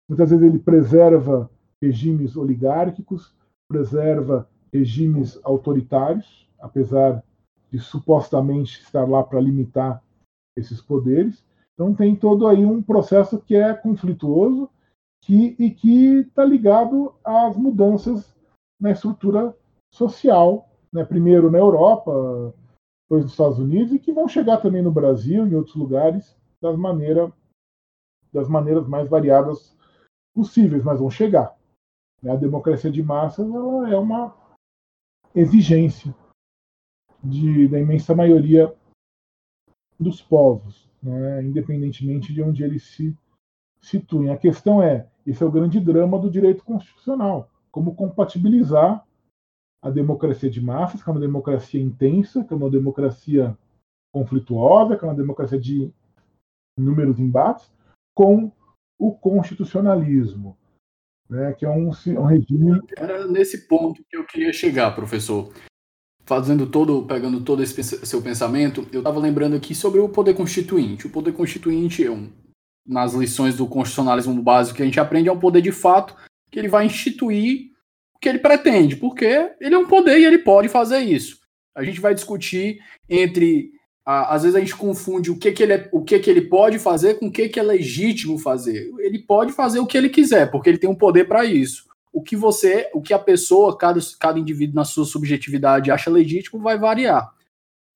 Muitas vezes ele preserva regimes oligárquicos, preserva regimes autoritários, apesar de supostamente estar lá para limitar esses poderes. Então tem todo aí um processo que é conflituoso que, e que está ligado às mudanças na estrutura social, né? primeiro na Europa, depois nos Estados Unidos, e que vão chegar também no Brasil e em outros lugares das, maneira, das maneiras mais variadas possíveis, mas vão chegar. A democracia de massas ela é uma exigência de, da imensa maioria dos povos, né, independentemente de onde eles se situem. A questão é, esse é o grande drama do direito constitucional, como compatibilizar a democracia de massas, que é uma democracia intensa, que é uma democracia conflituosa, que é uma democracia de inúmeros embates, com o constitucionalismo, né, que é um, um regime. Era nesse ponto que eu queria chegar, professor. Fazendo todo, pegando todo esse seu pensamento, eu estava lembrando aqui sobre o poder constituinte. O poder constituinte, é um, nas lições do constitucionalismo básico que a gente aprende, é um poder de fato que ele vai instituir que ele pretende, porque ele é um poder e ele pode fazer isso. A gente vai discutir entre. às vezes a gente confunde o que, que, ele, é, o que, que ele pode fazer com o que, que é legítimo fazer. Ele pode fazer o que ele quiser, porque ele tem um poder para isso. O que você, o que a pessoa, cada, cada indivíduo na sua subjetividade acha legítimo, vai variar.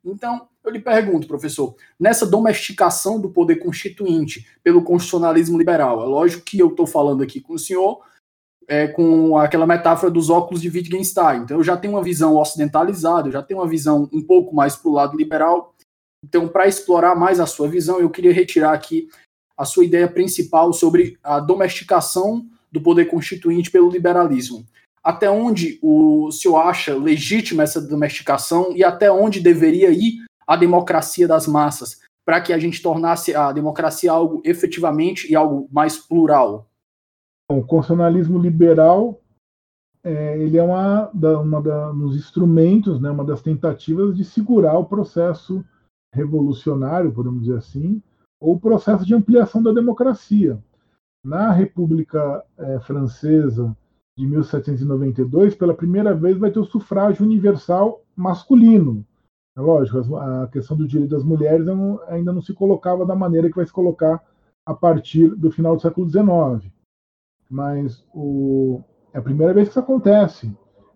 Então, eu lhe pergunto, professor, nessa domesticação do poder constituinte pelo constitucionalismo liberal, é lógico que eu estou falando aqui com o senhor é, com aquela metáfora dos óculos de Wittgenstein. Então, eu já tenho uma visão ocidentalizada, eu já tenho uma visão um pouco mais para o lado liberal. Então, para explorar mais a sua visão, eu queria retirar aqui a sua ideia principal sobre a domesticação do poder constituinte pelo liberalismo. Até onde o senhor acha legítima essa domesticação e até onde deveria ir a democracia das massas, para que a gente tornasse a democracia algo efetivamente e algo mais plural? O constitucionalismo liberal é, ele é uma, da, uma da, dos instrumentos, né, uma das tentativas de segurar o processo revolucionário, podemos dizer assim, ou o processo de ampliação da democracia. Na República é, Francesa de 1792, pela primeira vez vai ter o sufrágio universal masculino. É lógico, a questão do direito das mulheres ainda não se colocava da maneira que vai se colocar a partir do final do século XIX mas o, é a primeira vez que isso acontece.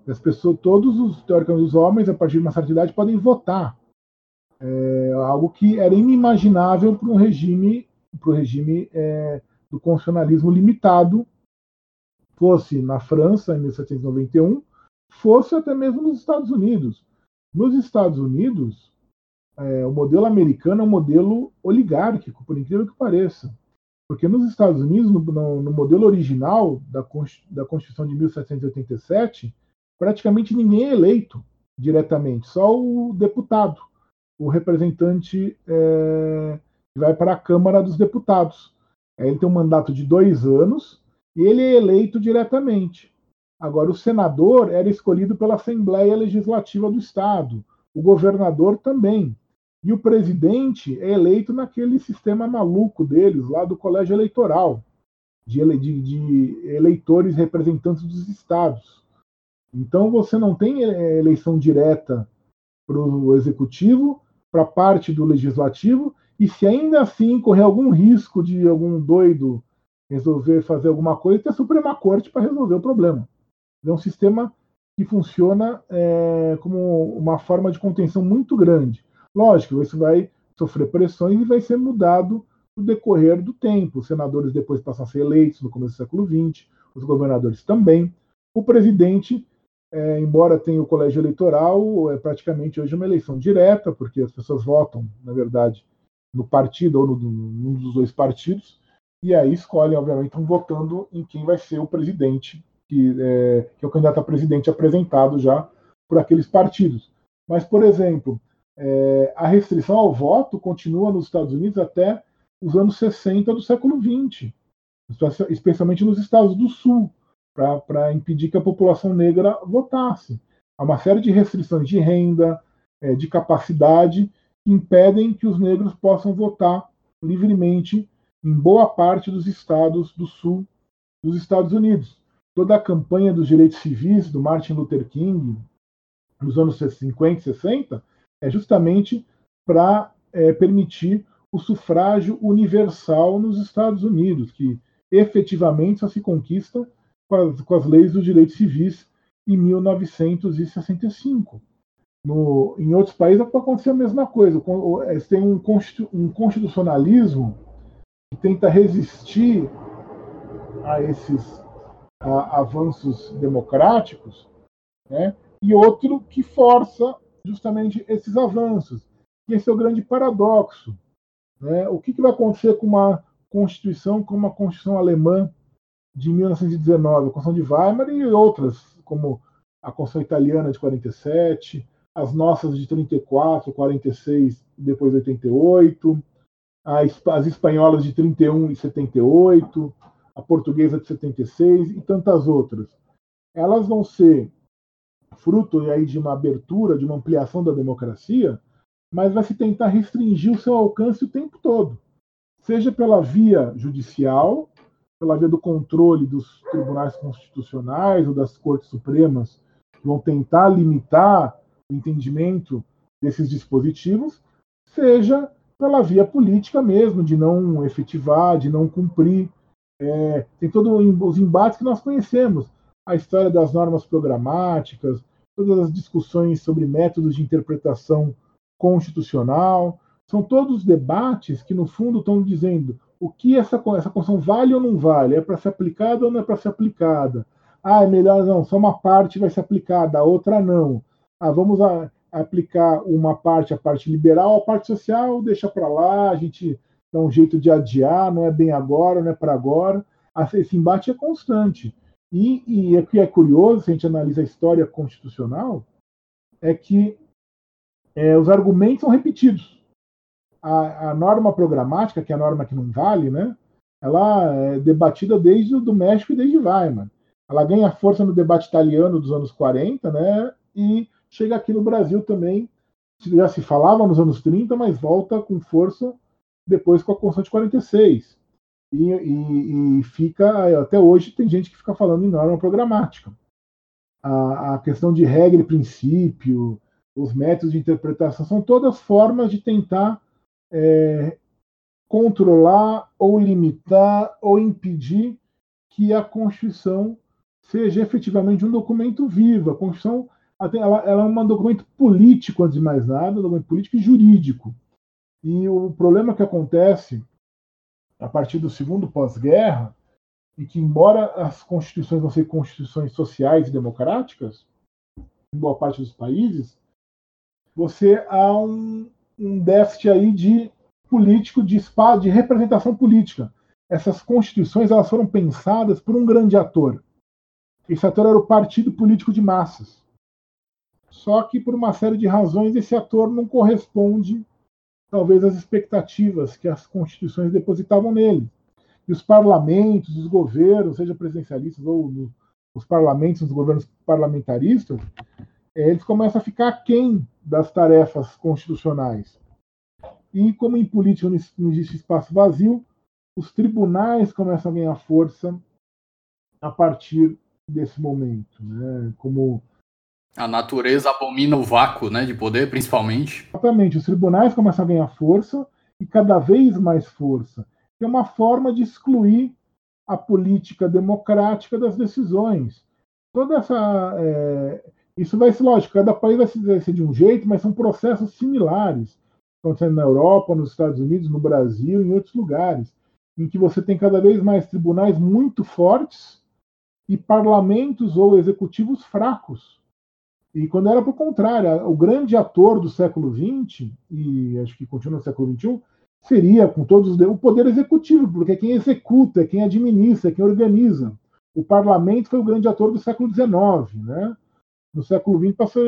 As pessoas, todos os teóricos os homens, a partir de uma certa idade, podem votar. É algo que era inimaginável para um regime, para regime é, do constitucionalismo limitado, fosse na França em 1791, fosse até mesmo nos Estados Unidos. Nos Estados Unidos, é, o modelo americano é um modelo oligárquico, por incrível que pareça. Porque nos Estados Unidos, no, no, modelo original da, da Constituição de 1787, praticamente ninguém é eleito diretamente, só o deputado, o representante é, que vai para a Câmara dos Deputados. Ele tem um mandato de dois anos e ele é eleito diretamente. Agora, o senador era escolhido pela Assembleia Legislativa do Estado, o governador também. E o presidente é eleito naquele sistema maluco deles, lá do colégio eleitoral, de, de, de eleitores representantes dos estados. Então, você não tem é, eleição direta para o executivo, para parte do legislativo, e se ainda assim correr algum risco de algum doido resolver fazer alguma coisa, tem a Suprema Corte para resolver o problema. É um sistema que funciona é, como uma forma de contenção muito grande. Lógico, isso vai sofrer pressões e vai ser mudado no decorrer do tempo. Os senadores depois passam a ser eleitos no começo do século XX, os governadores também. O presidente, é, embora tenha o colégio eleitoral, é praticamente hoje uma eleição direta, porque as pessoas votam, na verdade, no partido ou num dos dois partidos, e aí escolhem, obviamente, estão votando em quem vai ser o presidente, que é, que é o candidato a presidente apresentado já por aqueles partidos. Mas, por exemplo, é, a restrição ao voto continua nos Estados Unidos até os anos 60 do século XX, especialmente nos estados do Sul, para impedir que a população negra votasse. Há uma série de restrições de renda, é, de capacidade, impedem que os negros possam votar livremente em boa parte dos estados do sul dos Estados Unidos. Toda a campanha dos direitos civis do Martin Luther King nos anos 50 e 60 é justamente para é, permitir o sufrágio universal nos Estados Unidos, que efetivamente só se conquista com as, com as leis dos direitos civis em 1965. No, em outros países pode acontecer a mesma coisa. Tem um, um constitucionalismo que tenta resistir a esses a, avanços democráticos, né? e outro que força justamente esses avanços. E esse é o grande paradoxo. Né? O que, que vai acontecer com uma Constituição como a Constituição alemã de 1919, a Constituição de Weimar e outras, como a Constituição italiana de 47, as nossas de 34, 46 depois de 88, as espanholas de 31 e 78, a portuguesa de 76 e tantas outras. Elas vão ser fruto aí de uma abertura, de uma ampliação da democracia, mas vai se tentar restringir o seu alcance o tempo todo, seja pela via judicial, pela via do controle dos tribunais constitucionais ou das cortes supremas, que vão tentar limitar entendimento desses dispositivos, seja pela via política mesmo, de não efetivar, de não cumprir. É, tem todos os embates que nós conhecemos, a história das normas programáticas, todas as discussões sobre métodos de interpretação constitucional, são todos debates que, no fundo, estão dizendo o que essa, essa Constituição vale ou não vale, é para ser aplicada ou não é para ser aplicada. Ah, é melhor não, só uma parte vai ser aplicada, a outra não. Ah, vamos a, aplicar uma parte, a parte liberal, a parte social deixa para lá, a gente dá um jeito de adiar, não é bem agora, não é para agora. Esse embate é constante. E, o que é curioso, se a gente analisa a história constitucional, é que é, os argumentos são repetidos. A, a, norma programática, que é a norma que não vale, né, ela é debatida desde o do México e desde Weimar. Ela ganha força no debate italiano dos anos 40, né, e chega aqui no Brasil também, já se falava nos anos 30, mas volta com força depois com a Constituição de 46. E, e, e, fica, até hoje, tem gente que fica falando em norma programática. A, a questão de regra e princípio, os métodos de interpretação, são todas formas de tentar é, controlar ou limitar ou impedir que a Constituição seja efetivamente um documento vivo. A Constituição ela, ela é um documento político, antes de mais nada, um documento político e jurídico. E o problema que acontece a partir do segundo pós-guerra, e que, embora as constituições não sejam constituições sociais e democráticas, em boa parte dos países, você há um, um déficit aí de político, de, espaço, de representação política. Essas constituições elas foram pensadas por um grande ator. Esse ator era o partido político de massas. Só que, por uma série de razões, esse ator não corresponde, talvez, às expectativas que as constituições depositavam nele. E os parlamentos, os governos, seja presidencialistas ou no, os parlamentos, os governos parlamentaristas, é, eles começam a ficar aquém das tarefas constitucionais. E como em política não existe espaço vazio, os tribunais começam a ganhar força a partir desse momento, né? Como a natureza abomina o vácuo, né, de poder, principalmente. Exatamente, os tribunais começam a ganhar força e cada vez mais força. É uma forma de excluir a política democrática das decisões. Toda essa é, isso vai ser lógico, cada país vai ser de um jeito, mas são processos similares acontecendo na Europa, nos Estados Unidos, no Brasil, em outros lugares, em que você tem cada vez mais tribunais muito fortes e parlamentos ou executivos fracos. E quando era para o contrário, o grande ator do século XX, e acho que continua no século XXI, seria, com todos os o poder executivo, porque é quem executa, é quem administra, é quem organiza. O parlamento foi o grande ator do século XIX. Né? No século XX passou,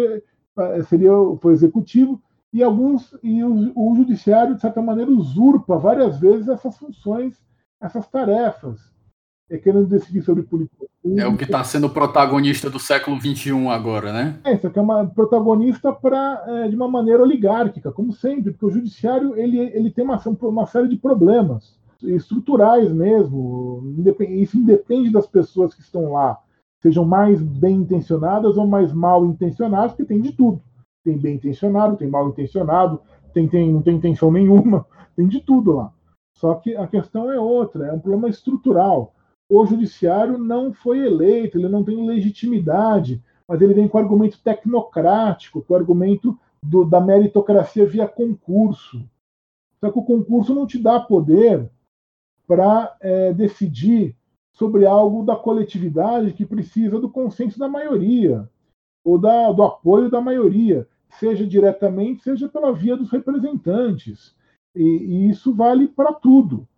seria, foi executivo, e alguns e o, o judiciário de certa maneira usurpa várias vezes essas funções, essas tarefas, é querendo decidir sobre política. É o que está sendo protagonista do século XXI agora, né? É, isso aqui é uma protagonista para é, de uma maneira oligárquica, como sempre, porque o judiciário ele, ele tem uma, uma série de problemas estruturais mesmo. Isso independe das pessoas que estão lá, sejam mais bem intencionadas ou mais mal intencionadas, porque tem de tudo tem bem intencionado, tem mal intencionado, tem, tem, não tem intenção nenhuma, tem de tudo lá. Só que a questão é outra, é um problema estrutural. O judiciário não foi eleito, ele não tem legitimidade, mas ele vem com argumento tecnocrático, com argumento do, da meritocracia via concurso. Só que o concurso não te dá poder para é, decidir sobre algo da coletividade que precisa do consenso da maioria ou da, do apoio da maioria, seja diretamente, seja pela via dos representantes. E, e isso vale para tudo.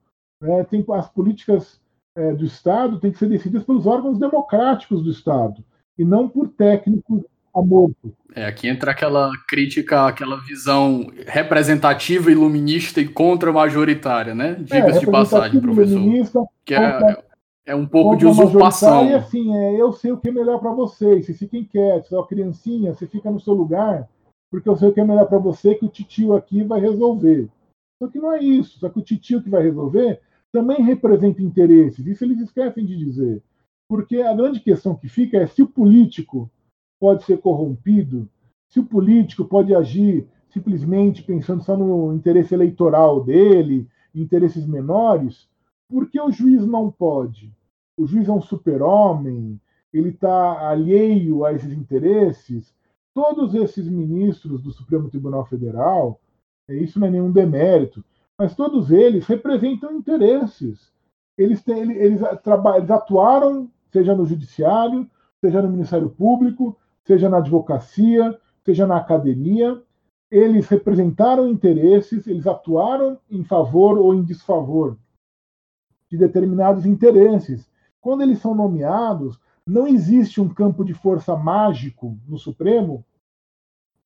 Né? Tem, as políticas é, do Estado têm que ser decididas pelos órgãos democráticos do Estado, e não por técnicos amorfos. É, aqui entra aquela crítica, aquela visão representativa, iluminista e contra-majoritária, né? Dicas é, de passagem, professor. Que é, é um pouco de usurpação. E assim, é, eu sei o que é melhor para vocês. Vocês fiquem quietos. Ó, criancinha, você fica no seu lugar, porque eu sei o que é melhor para você, que o titio aqui vai resolver. Só que não é isso. Só que o titio que vai resolver também representa interesses. Isso eles esquecem de dizer. Porque a grande questão que fica é se o político pode ser corrompido, se o político pode agir simplesmente pensando só no interesse eleitoral dele, interesses menores, por que o juiz não pode? O juiz é um super-homem, ele está alheio a esses interesses. Todos esses ministros do Supremo Tribunal Federal, é, isso não é nenhum demérito, mas todos eles representam interesses. Eles, têm, eles, eles, atuaram, seja no judiciário, seja no Ministério Público, seja na advocacia, seja na academia, eles representaram interesses, eles atuaram em favor ou em desfavor de determinados interesses. Quando eles são nomeados, não existe um campo de força mágico no Supremo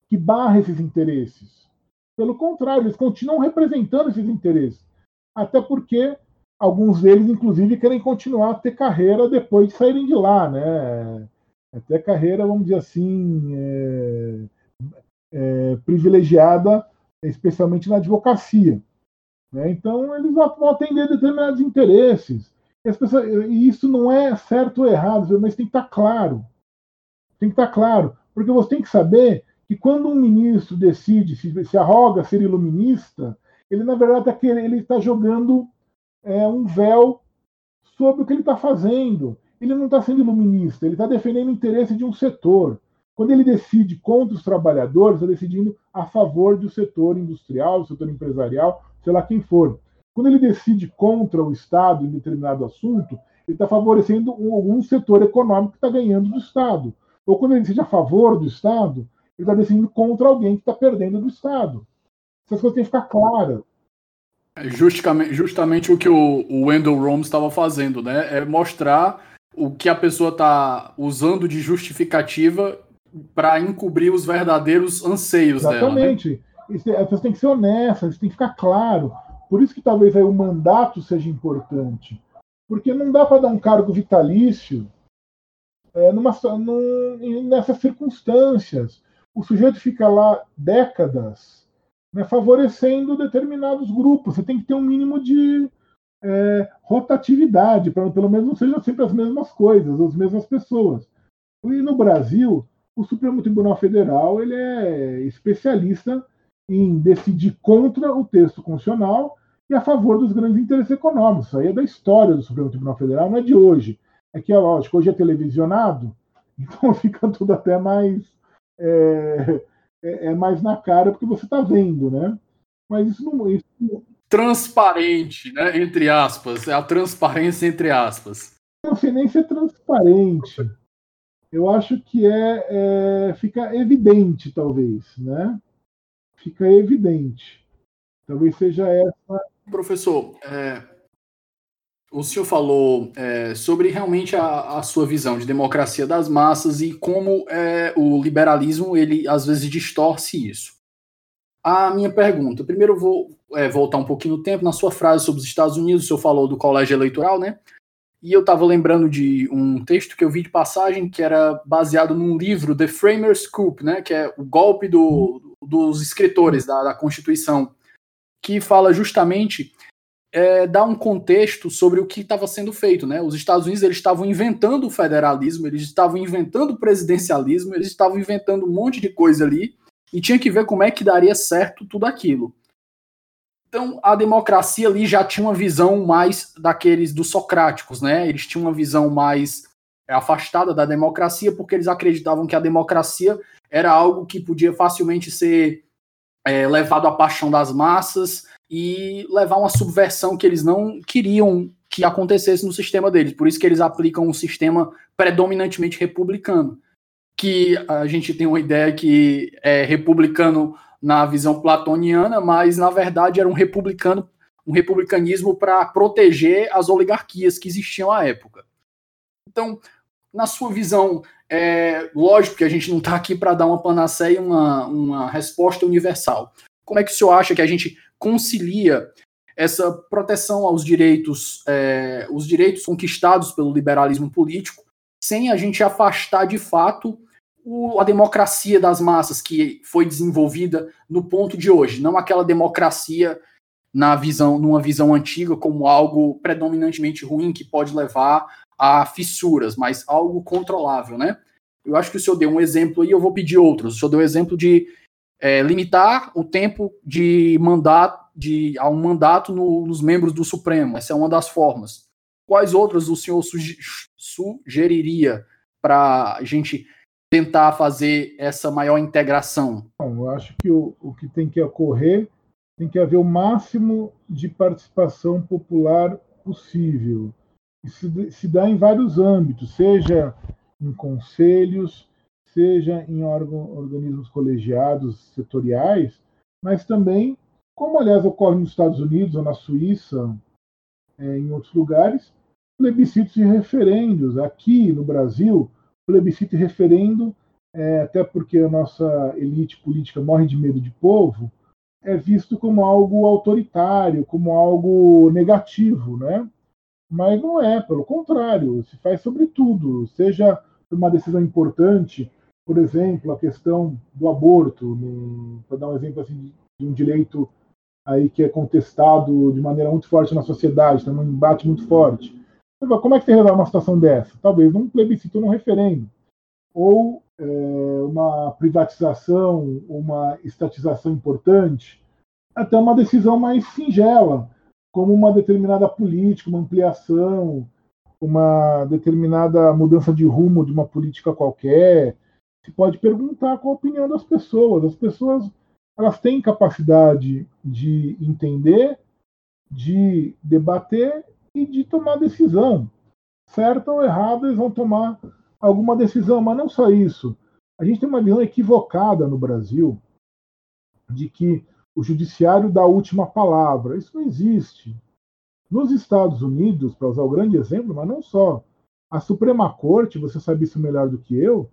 que barre esses interesses. Pelo contrário, eles continuam representando esses interesses. Até porque alguns deles, inclusive, querem continuar a ter carreira depois de saírem de lá, né? Até carreira, vamos dizer assim, é, é, privilegiada, especialmente na advocacia. Né? Então, eles vão atender determinados interesses. E, pessoas, e, isso não é certo ou errado, mas tem que estar claro. Tem que estar claro. Porque você tem que saber que quando um ministro decide, se, se arroga ser iluminista, ele, na verdade, tá ele está jogando é, um véu sobre o que ele está fazendo. Ele não está sendo iluminista, ele está defendendo o interesse de um setor. Quando ele decide contra os trabalhadores, está decidindo a favor do setor industrial, do setor empresarial, sei lá quem for. Quando ele decide contra o Estado em determinado assunto, ele está favorecendo algum setor econômico que está ganhando do Estado. Ou quando ele decide a favor do Estado, ele está decidindo contra alguém que está perdendo do Estado. Essas coisas têm que ficar claras. É justamente, justamente o que o, o Wendell Rhomes estava fazendo, né? É mostrar o que a pessoa está usando de justificativa para encobrir os verdadeiros anseios Exatamente. dela. Né? É, as pessoas têm que ser honestas, isso tem que ficar claro. Por isso que talvez aí o mandato seja importante. Porque não dá para dar um cargo vitalício é, numa, num, nessas circunstâncias. O sujeito fica lá décadas né, favorecendo determinados grupos. Você tem que ter um mínimo de é, rotatividade, para pelo menos não sejam sempre as mesmas coisas, as mesmas pessoas. E no Brasil, o Supremo Tribunal Federal ele é especialista em decidir contra o texto constitucional e a favor dos grandes interesses econômicos. Isso aí é da história do Supremo Tribunal Federal, não é de hoje. É que, lógico, hoje é televisionado, então fica tudo até mais. É, é, é mais na cara porque você está vendo, né? Mas isso não. Isso... Transparente, né? Entre aspas. É a transparência entre aspas. Não sei nem se é transparente. Eu acho que é, é fica evidente, talvez, né? Fica evidente. Talvez seja essa. Professor, é, o senhor falou é, sobre realmente a, a, sua visão de democracia das massas e como é, o liberalismo ele às vezes distorce isso. A minha pergunta, primeiro eu vou é, voltar um pouquinho no tempo na sua frase sobre os Estados Unidos, o senhor falou do colégio eleitoral, né? E eu estava lembrando de um texto que eu vi de passagem que era baseado num livro, The Framers Coup, né? Que é o golpe do, dos escritores da, da Constituição, que fala justamente é, dar um contexto sobre o que estava sendo feito, né? Os Estados Unidos eles estavam inventando o federalismo, eles estavam inventando o presidencialismo, eles estavam inventando um monte de coisa ali e tinha que ver como é que daria certo tudo aquilo. Então a democracia ali já tinha uma visão mais daqueles dos socráticos, né? Eles tinham uma visão mais é, afastada da democracia porque eles acreditavam que a democracia era algo que podia facilmente ser é, levado à paixão das massas e levar uma subversão que eles não queriam que acontecesse no sistema deles. Por isso que eles aplicam um sistema predominantemente republicano, que a gente tem uma ideia que é republicano na visão platoniana, mas na verdade era um republicano, um republicanismo para proteger as oligarquias que existiam à época. Então, na sua visão, é lógico que a gente não está aqui para dar uma panaceia uma, uma resposta universal. Como é que o senhor acha que a gente concilia essa proteção aos direitos, é, os direitos conquistados pelo liberalismo político, sem a gente afastar de fato o, a democracia das massas que foi desenvolvida no ponto de hoje, não aquela democracia na visão, numa visão antiga como algo predominantemente ruim que pode levar a fissuras, mas algo controlável, né? Eu acho que o senhor deu um exemplo e eu vou pedir outros. O senhor deu um exemplo de é, limitar o tempo de mandato de a um mandato no, nos membros do Supremo. Essa é uma das formas. Quais outras o senhor sugeriria para a gente tentar fazer essa maior integração? Bom, eu acho que o, o que tem que ocorrer tem que haver o máximo de participação popular possível. Isso se dá em vários âmbitos, seja em conselhos, seja em órgão, organismos colegiados setoriais, mas também, como aliás ocorre nos Estados Unidos ou na Suíça, é, em outros lugares, plebiscitos e referendos. Aqui no Brasil, plebiscito e referendo, é, até porque a nossa elite política morre de medo de povo, é visto como algo autoritário, como algo negativo, né? Mas não é, pelo contrário, se faz sobre tudo, seja uma decisão importante por exemplo, a questão do aborto, para dar um exemplo assim, de um direito aí que é contestado de maneira muito forte na sociedade, tem um embate muito forte. Como é que você resolve uma situação dessa? Talvez num plebiscito, num referendo. Ou é, uma privatização, uma estatização importante, até uma decisão mais singela, como uma determinada política, uma ampliação, uma determinada mudança de rumo de uma política qualquer, se pode perguntar qual a opinião das pessoas. As pessoas elas têm capacidade de entender, de debater e de tomar decisão. Certo ou errado, eles vão tomar alguma decisão, mas não só isso. A gente tem uma visão equivocada no Brasil de que o judiciário dá a última palavra. Isso não existe. Nos Estados Unidos, para usar o grande exemplo, mas não só, a Suprema Corte, você sabe isso melhor do que eu,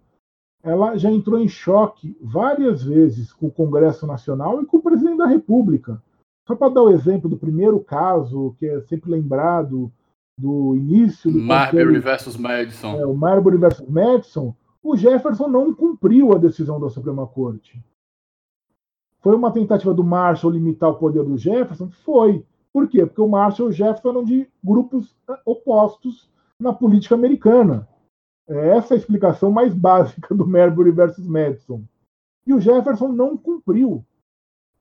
ela já entrou em choque várias vezes com o Congresso Nacional e com o presidente da República. Só para dar o exemplo do primeiro caso, que é sempre lembrado do início do Marbury versus Madison. É, o Marbury versus Madison, o Jefferson não cumpriu a decisão da Suprema Corte. Foi uma tentativa do Marshall limitar o poder do Jefferson? Foi. Por quê? Porque o Marshall e o Jefferson eram de grupos eh, opostos na política americana. É essa a explicação mais básica do Marbury versus Madison. E o Jefferson não cumpriu.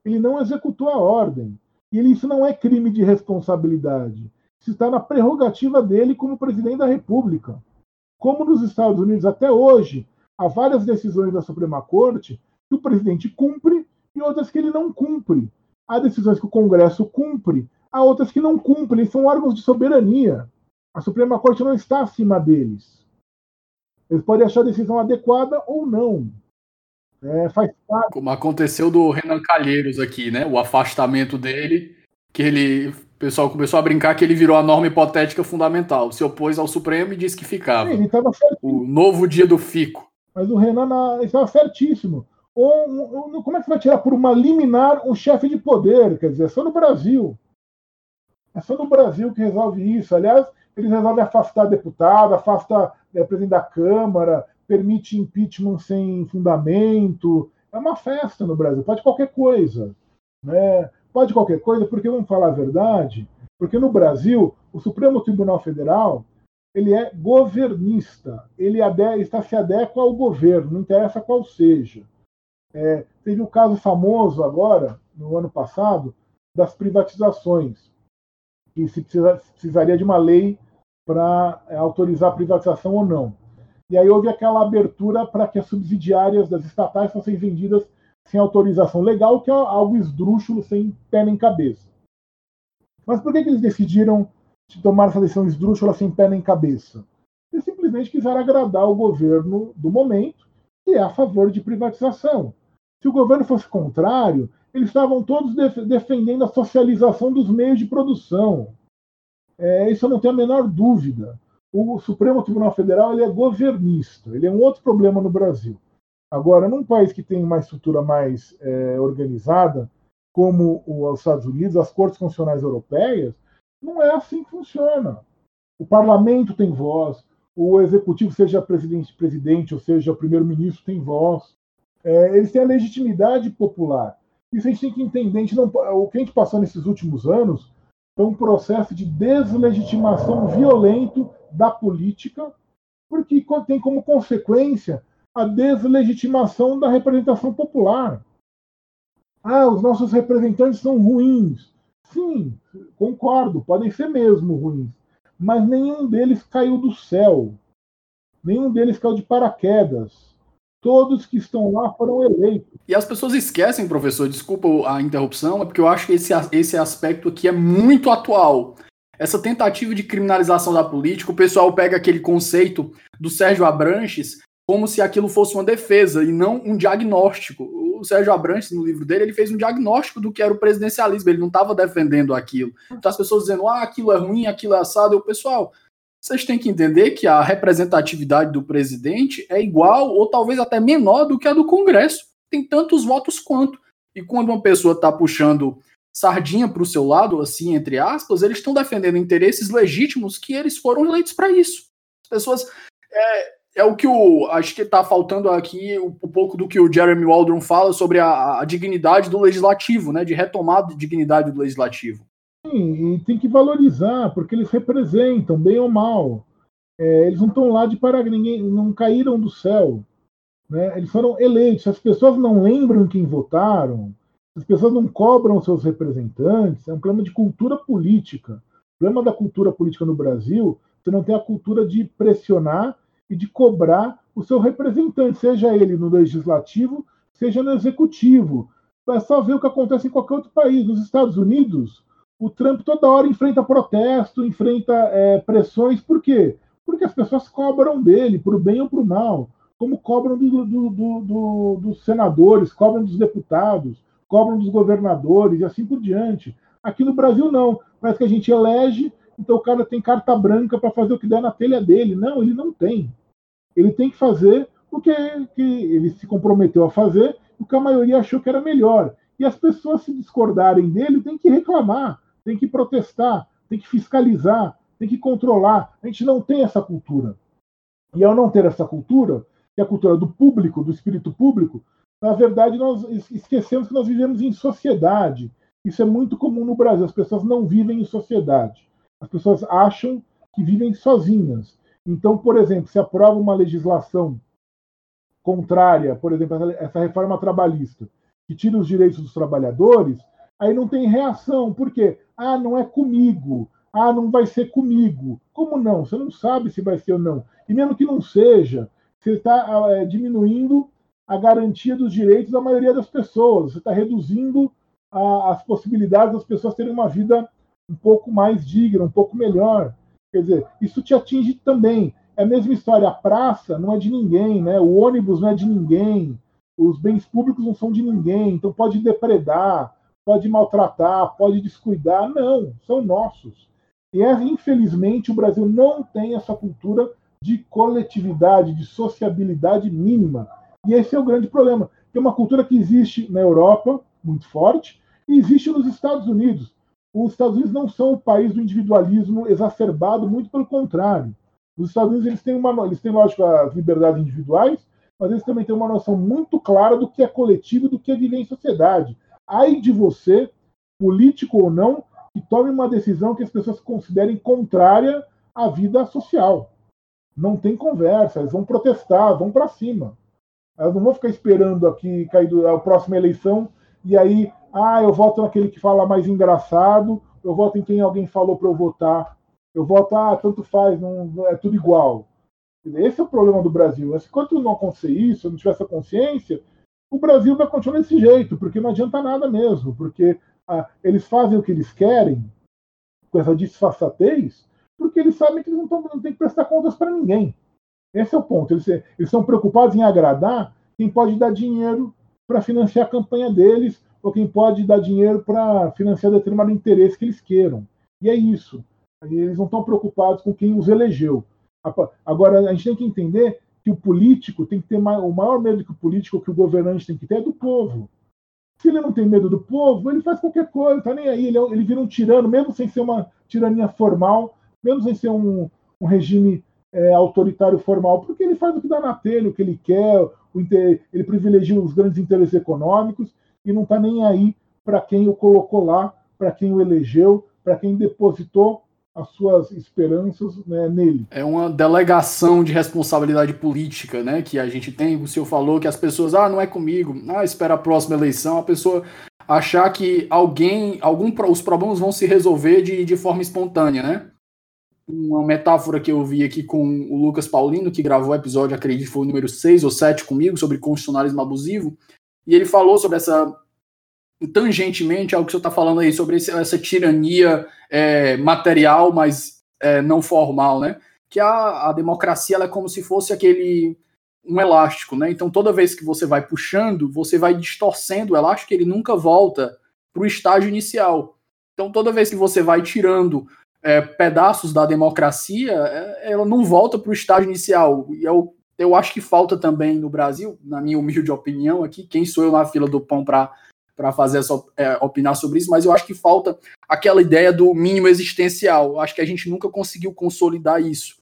Ele não executou a ordem. E isso não é crime de responsabilidade. Isso está na prerrogativa dele como presidente da República. Como nos Estados Unidos, até hoje, há várias decisões da Suprema Corte que o presidente cumpre e outras que ele não cumpre. Há decisões que o Congresso cumpre, há outras que não cumpre. Eles são órgãos de soberania. A Suprema Corte não está acima deles. Eles podem achar a decisão adequada ou não. É, faz parte. Como aconteceu do Renan Calheiros aqui, né? O afastamento dele, que ele. O pessoal começou a brincar que ele virou a norma hipotética fundamental. Se opôs ao Supremo e disse que ficava. Sim, ele estava O novo dia do Fico. Mas o Renan estava certíssimo. Ou, ou, como é que você vai tirar por uma liminar um chefe de poder? Quer dizer, é só no Brasil. É só no Brasil que resolve isso. Aliás, eles resolvem afastar deputado, afasta é, presidente da Câmara, permite impeachment sem fundamento. É uma festa no Brasil, pode qualquer coisa. Né? Pode qualquer coisa, porque vamos falar a verdade, porque no Brasil, o Supremo Tribunal Federal ele é governista, ele está se adequa ao governo, não interessa qual seja. É, teve o um caso famoso agora, no ano passado, das privatizações, que se precisa, precisaria de uma lei para é, autorizar a privatização ou não. E aí houve aquela abertura para que as subsidiárias das estatais fossem vendidas sem autorização legal, que é algo esdrúxulo, sem pé nem cabeça. Mas por que, que eles decidiram tomar essa decisão esdrúxula sem pé nem cabeça? Eles simplesmente quiseram agradar o governo do momento, que é a favor de privatização. Se o governo fosse contrário, eles estavam todos def defendendo a socialização dos meios de produção. É, isso eu não tenho a menor dúvida. O Supremo Tribunal Federal ele é governista, ele é um outro problema no Brasil. Agora, num país que tem uma estrutura mais é, organizada, como os Estados Unidos, as cortes constitucionais europeias, não é assim que funciona. O parlamento tem voz, o executivo, seja presidente, presidente ou seja primeiro-ministro, tem voz é, eles têm a legitimidade popular. Isso a gente tem que entender. Gente não, o que a gente passou nesses últimos anos foi um processo de deslegitimação violento da política, porque tem como consequência a deslegitimação da representação popular. Ah, os nossos representantes são ruins. Sim, concordo, podem ser mesmo ruins, mas nenhum deles caiu do céu. Nenhum deles caiu de paraquedas todos que estão lá foram eleitos. E as pessoas esquecem, professor, desculpa a interrupção, é porque eu acho que esse, esse aspecto aqui é muito atual. Essa tentativa de criminalização da política, o pessoal pega aquele conceito do Sérgio Abranches como se aquilo fosse uma defesa e não um diagnóstico. O Sérgio Abranches, no livro dele, ele fez um diagnóstico do que era o presidencialismo, ele não estava defendendo aquilo. Então as pessoas dizendo, ah, aquilo é ruim, aquilo é assado. Eu, pessoal, vocês têm que entender que a representatividade do presidente é igual ou talvez até menor do que a do Congresso. Tem tantos votos quanto. E quando uma pessoa está puxando sardinha para o seu lado, assim, entre aspas, eles estão defendendo interesses legítimos que eles foram eleitos para isso. As pessoas. É, é o que o. Acho que está faltando aqui um, um, pouco do que o Jeremy Waldron fala sobre a, a dignidade do legislativo, né? De retomada de dignidade do legislativo. E tem que valorizar, porque eles representam, bem ou mal. É, eles não estão lá de para ninguém, não caíram do céu. Né? Eles foram eleitos. As pessoas não lembram quem votaram, as pessoas não cobram seus representantes, é um problema de cultura política. O problema da cultura política no Brasil, você não tem a cultura de pressionar e de cobrar o seu representante, seja ele no legislativo, seja no executivo. É só ver o que acontece em qualquer outro país. Nos Estados Unidos, o Trump toda hora enfrenta protesto, enfrenta é, pressões. Por quê? Porque as pessoas cobram dele, para o bem ou para o mal. Como cobram do, do, do, dos senadores, cobram dos deputados, cobram dos governadores e assim por diante. Aqui no Brasil, não. Parece que a gente elege, então o cara tem carta branca para fazer o que der na telha dele. Não, ele não tem. Ele tem que fazer o que, que ele se comprometeu a fazer, o que a maioria achou que era melhor. E as pessoas, se discordarem dele, tem que reclamar tem que protestar, tem que fiscalizar, tem que controlar. A gente não tem essa cultura. E ao não ter essa cultura, que é a cultura do público, do espírito público, na verdade nós esquecemos que nós vivemos em sociedade. Isso é muito comum no Brasil. As pessoas não vivem em sociedade. As pessoas acham que vivem sozinhas. Então, por exemplo, se aprova uma legislação contrária, por exemplo, essa reforma trabalhista, que tira os direitos dos trabalhadores, aí não tem reação. Por quê? Ah, não é comigo. Ah, não vai ser comigo. Como não? Você não sabe se vai ser ou não. E mesmo que não seja, você está é, diminuindo a garantia dos direitos da maioria das pessoas. Você está reduzindo a, as possibilidades das pessoas terem uma vida um pouco mais digna, um pouco melhor. Quer dizer, isso te atinge também. É a mesma história. A praça não é de ninguém, né? O ônibus não é de ninguém. Os bens públicos não são de ninguém. Então pode depredar, pode maltratar, pode descuidar. Não, são nossos. E é, infelizmente o Brasil não tem essa cultura de coletividade, de sociabilidade mínima. E esse é o grande problema. É uma cultura que existe na Europa, muito forte, e existe nos Estados Unidos. Os Estados Unidos não são o país do individualismo exacerbado, muito pelo contrário. Os Estados Unidos eles têm, uma, eles têm, lógico, as liberdades individuais, mas eles também têm uma noção muito clara do que é coletivo e do que é viver em sociedade. Ai de você, político ou não, que tome uma decisão que as pessoas considerem contrária à vida social. Não tem conversa, eles vão protestar, vão para cima. Elas não vão ficar esperando aqui cair a próxima eleição e aí, ah, eu voto naquele que fala mais engraçado, eu voto em quem alguém falou para eu votar, eu voto, ah, tanto faz, não, é tudo igual. Esse é o problema do Brasil. Enquanto não acontecer isso, não tiver essa consciência, o Brasil vai continuar desse jeito, porque não adianta nada mesmo, porque ah, eles fazem o que eles querem, com essa disfarçatez, porque eles sabem que eles não, tão, não têm que prestar contas para ninguém. Esse é o ponto. Eles, eles estão preocupados em agradar quem pode dar dinheiro para financiar a campanha deles, ou quem pode dar dinheiro para financiar determinado interesse que eles queiram. E é isso. Eles não estão preocupados com quem os elegeu. Agora, a gente tem que entender que o político tem que ter o maior medo que o político, que o governante tem que ter é do povo. Se ele não tem medo do povo, ele faz qualquer coisa, tá nem aí. Ele, é ele vira um tirano, mesmo sem ser uma tirania formal, mesmo sem ser um, um regime é, autoritário formal, porque ele faz o que dá na telha, o que ele quer, ele privilegia os grandes interesses econômicos e não está nem aí para quem o colocou lá, para quem o elegeu, para quem depositou as suas esperanças né, nele. É uma delegação de responsabilidade política, né? Que a gente tem. O senhor falou que as pessoas, ah, não é comigo, ah, espera a próxima eleição. A pessoa achar que alguém, algum, os problemas vão se resolver de, de forma espontânea, né? Uma metáfora que eu vi aqui com o Lucas Paulino, que gravou o episódio, acredito que foi o número 6 ou 7 comigo, sobre constitucionalismo abusivo, e ele falou sobre essa tangentemente ao que você está falando aí, sobre esse, essa tirania é, material, mas é, não formal, né? Que a, a democracia é como se fosse aquele um elástico, né? Então toda vez que você vai puxando, você vai distorcendo o elástico, ele nunca volta para o estágio inicial. Então toda vez que você vai tirando é, pedaços da democracia, é, ela não volta para o estágio inicial. E eu, eu acho que falta também no Brasil, na minha humilde opinião aqui, quem sou eu na fila do pão para para fazer essa é, opinar sobre isso, mas eu acho que falta aquela ideia do mínimo existencial. Eu acho que a gente nunca conseguiu consolidar isso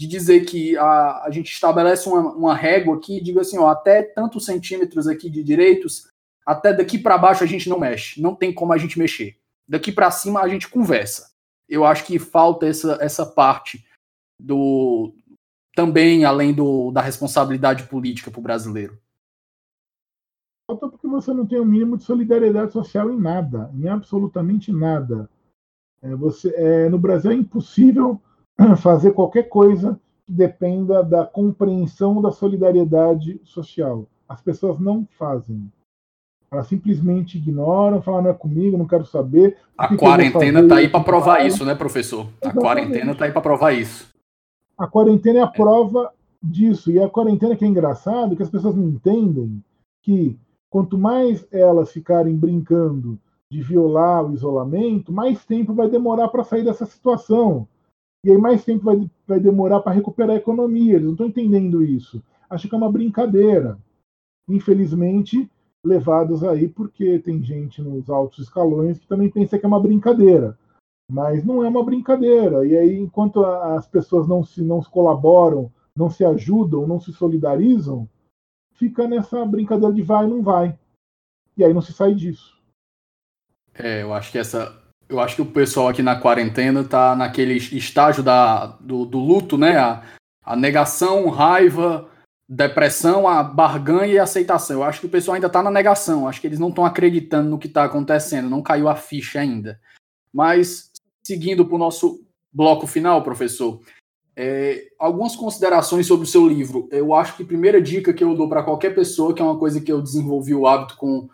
de dizer que a, a gente estabelece uma, uma régua aqui diga assim, ó, até tantos centímetros aqui de direitos, até daqui para baixo a gente não mexe, não tem como a gente mexer. Daqui para cima a gente conversa. Eu acho que falta essa, essa parte do também além do, da responsabilidade política para o brasileiro. Você não tem o um mínimo de solidariedade social em nada, em absolutamente nada. É, você, é, no Brasil é impossível fazer qualquer coisa que dependa da compreensão da solidariedade social. As pessoas não fazem. Elas simplesmente ignoram, falam, não é comigo, não quero saber. A quarentena está aí para provar isso, né, professor? A Exatamente. quarentena está aí para provar isso. A quarentena é a prova disso. E a quarentena que é engraçado, que as pessoas não entendem que quanto mais elas ficarem brincando de violar o isolamento, mais tempo vai demorar para sair dessa situação. E aí mais tempo vai, vai demorar para recuperar a economia. Eles não estão entendendo isso. Acho que é uma brincadeira. Infelizmente, levados aí porque tem gente nos altos escalões que também pensa que é uma brincadeira. Mas não é uma brincadeira. E aí, enquanto as pessoas não se não colaboram, não se ajudam, não se solidarizam, fica nessa brincadeira de vai e não vai. E aí não se sai disso. É, eu acho que essa. Eu acho que o pessoal aqui na quarentena tá naquele estágio da, do, do luto, né? A, a negação, raiva, depressão, a barganha e aceitação. Eu acho que o pessoal ainda está na negação. Acho que eles não estão acreditando no que está acontecendo. Não caiu a ficha ainda. Mas, seguindo para o nosso bloco final, professor, é, algumas considerações sobre o seu livro. Eu acho que a primeira dica que eu dou para qualquer pessoa, que é uma coisa que eu desenvolvi o hábito com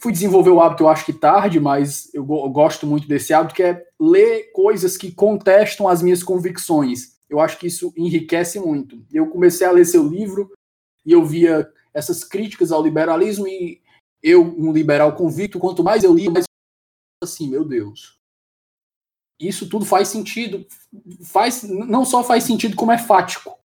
fui desenvolver o hábito, eu acho que tarde, mas eu, eu, gosto muito desse hábito, que é ler coisas que contestam as minhas convicções. Eu acho que isso enriquece muito. Eu comecei a ler seu livro e eu via essas críticas ao liberalismo e eu, um liberal convicto, quanto mais eu li, mais assim, meu Deus. Isso tudo faz sentido, faz não só faz sentido como é fático.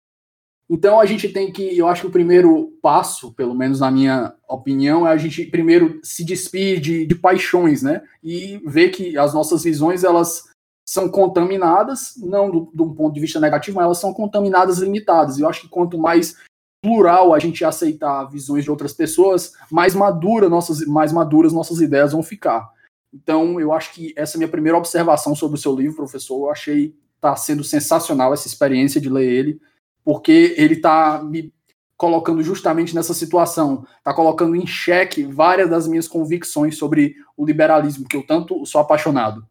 Então a gente tem que, eu acho que o primeiro passo, pelo menos na minha opinião, é a gente primeiro se despir de, de paixões, né? E ver que as nossas visões elas são contaminadas, não do, do ponto de vista negativo, mas elas são contaminadas limitadas. Eu acho que quanto mais plural a gente aceitar visões de outras pessoas, mais madura nossas, mais maduras nossas ideias vão ficar. Então, eu acho que essa é a minha primeira observação sobre o seu livro, professor. Eu achei tá sendo sensacional essa experiência de ler ele porque ele está me colocando justamente nessa situação, está colocando em xeque várias das minhas convicções sobre o liberalismo, que eu tanto sou apaixonado.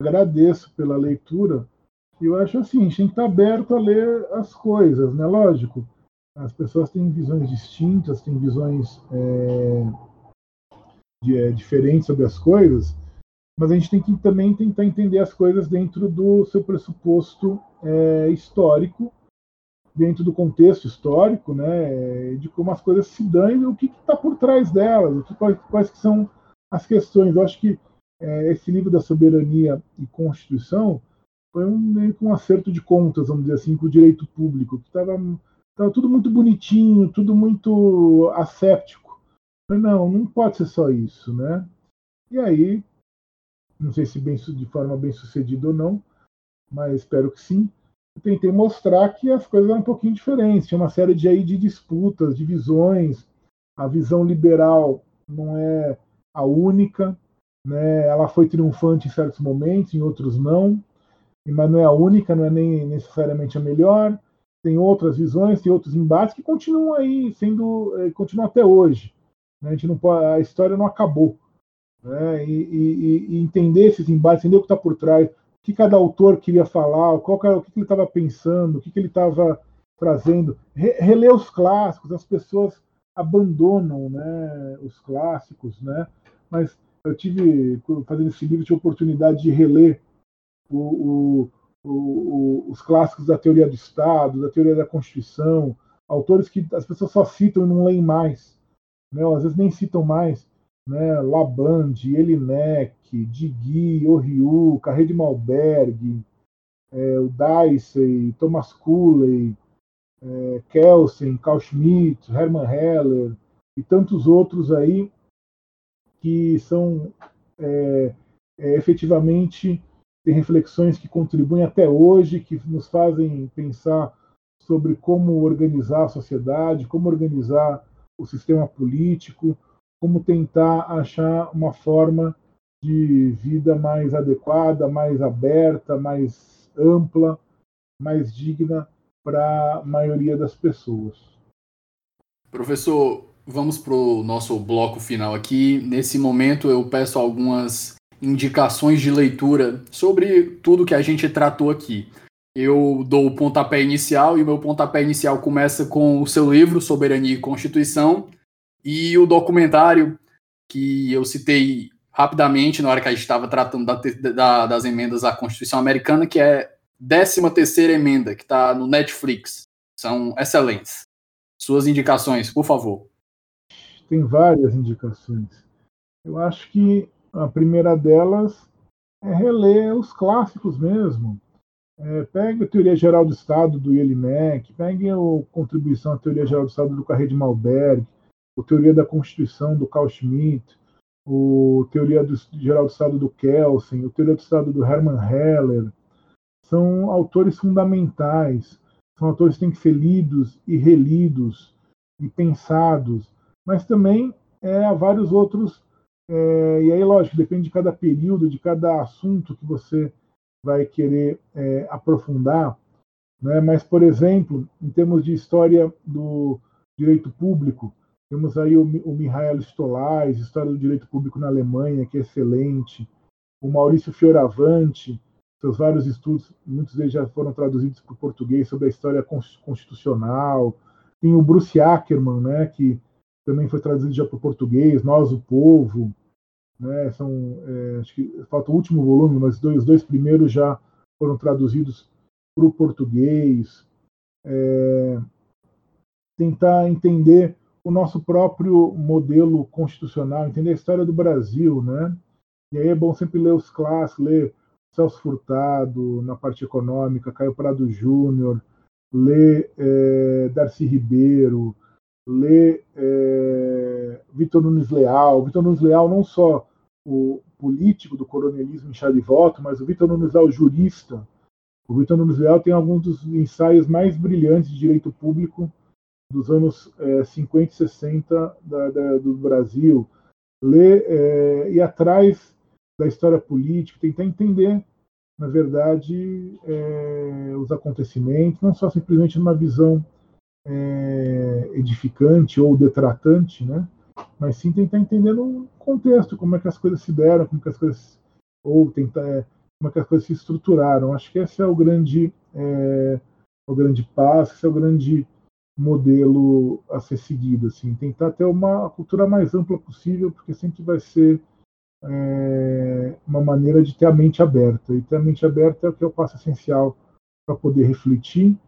Agradeço pela leitura. Eu acho assim, a gente tem que estar aberto a ler as coisas, né? Lógico, as pessoas têm visões distintas, têm visões é, de, é, diferentes sobre as coisas, mas a gente tem que também tentar entender as coisas dentro do seu pressuposto é, histórico dentro do contexto histórico, né, de como as coisas se dão e o que está por trás delas, quais, quais que são as questões. Eu acho que é, esse livro da soberania e constituição foi um, meio que um acerto de contas, vamos dizer assim, com o direito público, que estava tava tudo muito bonitinho, tudo muito asséptico. Não, não pode ser só isso, né? E aí, não sei se bem, de forma bem sucedida ou não, mas espero que sim tentei mostrar que as coisas eram um pouquinho diferentes. Tinha uma série de, aí, de disputas, divisões. A visão liberal não é a única. Né? Ela foi triunfante em certos momentos, em outros não. Mas não é a única, não é nem necessariamente a melhor. Tem outras visões, tem outros embates que continuam aí, sendo, eh, continuam até hoje. Né? A, gente não a história não acabou. Né? E, e, e entender esses embates, entender o que está por trás, que cada autor queria falar, qual, o que ele estava pensando, o que ele estava trazendo. Re, reler os clássicos, as pessoas abandonam né, os clássicos, né? mas eu tive, fazendo esse livro, tive a oportunidade de reler o, o, o, os clássicos da teoria do Estado, da teoria da Constituição, autores que as pessoas só citam e não leem mais, né? às vezes nem citam mais né, Labande, Elinek, Digui, Oriu, Carré de Malberg, é, o Dicey, Thomas Cooley, é, Kelsen, Carl Schmitt, Hermann Heller e tantos outros aí que são é, é, efetivamente tem reflexões que contribuem até hoje, que nos fazem pensar sobre como organizar a sociedade, como organizar o sistema político, como tentar achar uma forma de vida mais adequada, mais aberta, mais ampla, mais digna para a maioria das pessoas. Professor, vamos para o nosso bloco final aqui. Nesse momento, eu peço algumas indicações de leitura sobre tudo que a gente tratou aqui. Eu dou o pontapé inicial e o meu pontapé inicial começa com o seu livro, Soberania e Constituição, e o documentário que eu citei rapidamente na hora que a gente estava tratando da, da, das emendas à Constituição Americana, que é 13 terceira emenda, que está no Netflix. São excelentes. Suas indicações, por favor. Tem várias indicações. Eu acho que a primeira delas é reler os clássicos mesmo. É, pegue a Teoria Geral do Estado do Jelinek, pegue a Contribuição à Teoria Geral do Estado do Carré de Malberg, a Teoria da Constituição do Carl Schmitt, o Teoria do, Geral do Estado do Kelsen, o Teoria do Estado do Hermann Heller, são autores fundamentais, são autores que têm que ser lidos e relidos e pensados, mas também é, há vários outros, é, e aí, lógico, depende de cada período, de cada assunto que você vai querer é, aprofundar, né? mas, por exemplo, em termos de história do direito público, temos aí o, o Mihail Stolais, História do Direito Público na Alemanha, que é excelente, o Maurício Fioravante, seus vários estudos, muitos deles já foram traduzidos para o português sobre a história constitucional. Tem o Bruce Ackerman, né, que também foi traduzido já para o português, Nós, o Povo. Né, são, é, acho que falta o último volume, mas dois, os dois primeiros já foram traduzidos para o português. É, tentar entender o nosso próprio modelo constitucional, entender a história do Brasil, né? E aí é bom sempre ler os clássicos, ler Celso Furtado na parte econômica, Caio Prado Júnior, ler é, Darcy Ribeiro, ler é, Vitor Nunes Leal. Vitor Nunes Leal não só o político do coronelismo em chá de voto, mas o Vitor Nunes Leal jurista. O Vitor Nunes Leal tem alguns dos ensaios mais brilhantes de direito público dos anos é, 50 e 60 da, da, do Brasil. Ler é, e atrás da história política, tentar entender, na verdade, é, os acontecimentos, não só simplesmente numa visão é, edificante ou detratante, né? mas sim tentar entender no contexto, como é que as coisas se deram, como que as coisas ou tentar é, como é que as coisas se estruturaram. Acho que esse é o grande é, o grande passo, esse é o grande modelo a ser seguido, assim, tentar ter uma cultura mais ampla possível, porque sempre vai ser é, uma maneira de ter a mente aberta. E ter a mente aberta é o que é o passo essencial para poder refletir,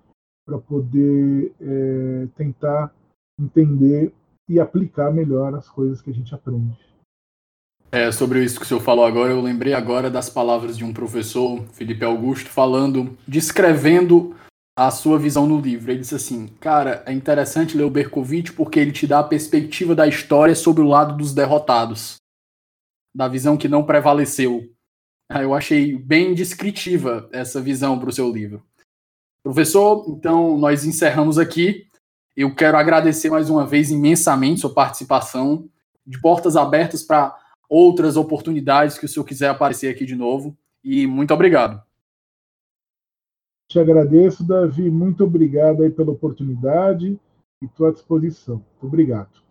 para poder é, tentar entender e aplicar melhor as coisas que a gente aprende. É, sobre isso que o senhor falou agora, eu lembrei agora das palavras de um professor, Felipe Augusto, falando, descrevendo a sua visão no livro. Ele disse assim: Cara, é interessante ler o Berkovitch porque ele te dá a perspectiva da história sobre o lado dos derrotados da visão que não prevaleceu. Ah, eu achei bem descritiva essa visão para o seu livro. Professor, então nós encerramos aqui. Eu quero agradecer mais uma vez imensamente sua participação, de portas abertas para outras oportunidades que o senhor quiser aparecer aqui de novo. E muito obrigado. Te agradeço, Davi. Muito obrigado aí pela oportunidade e tua disposição. Obrigado.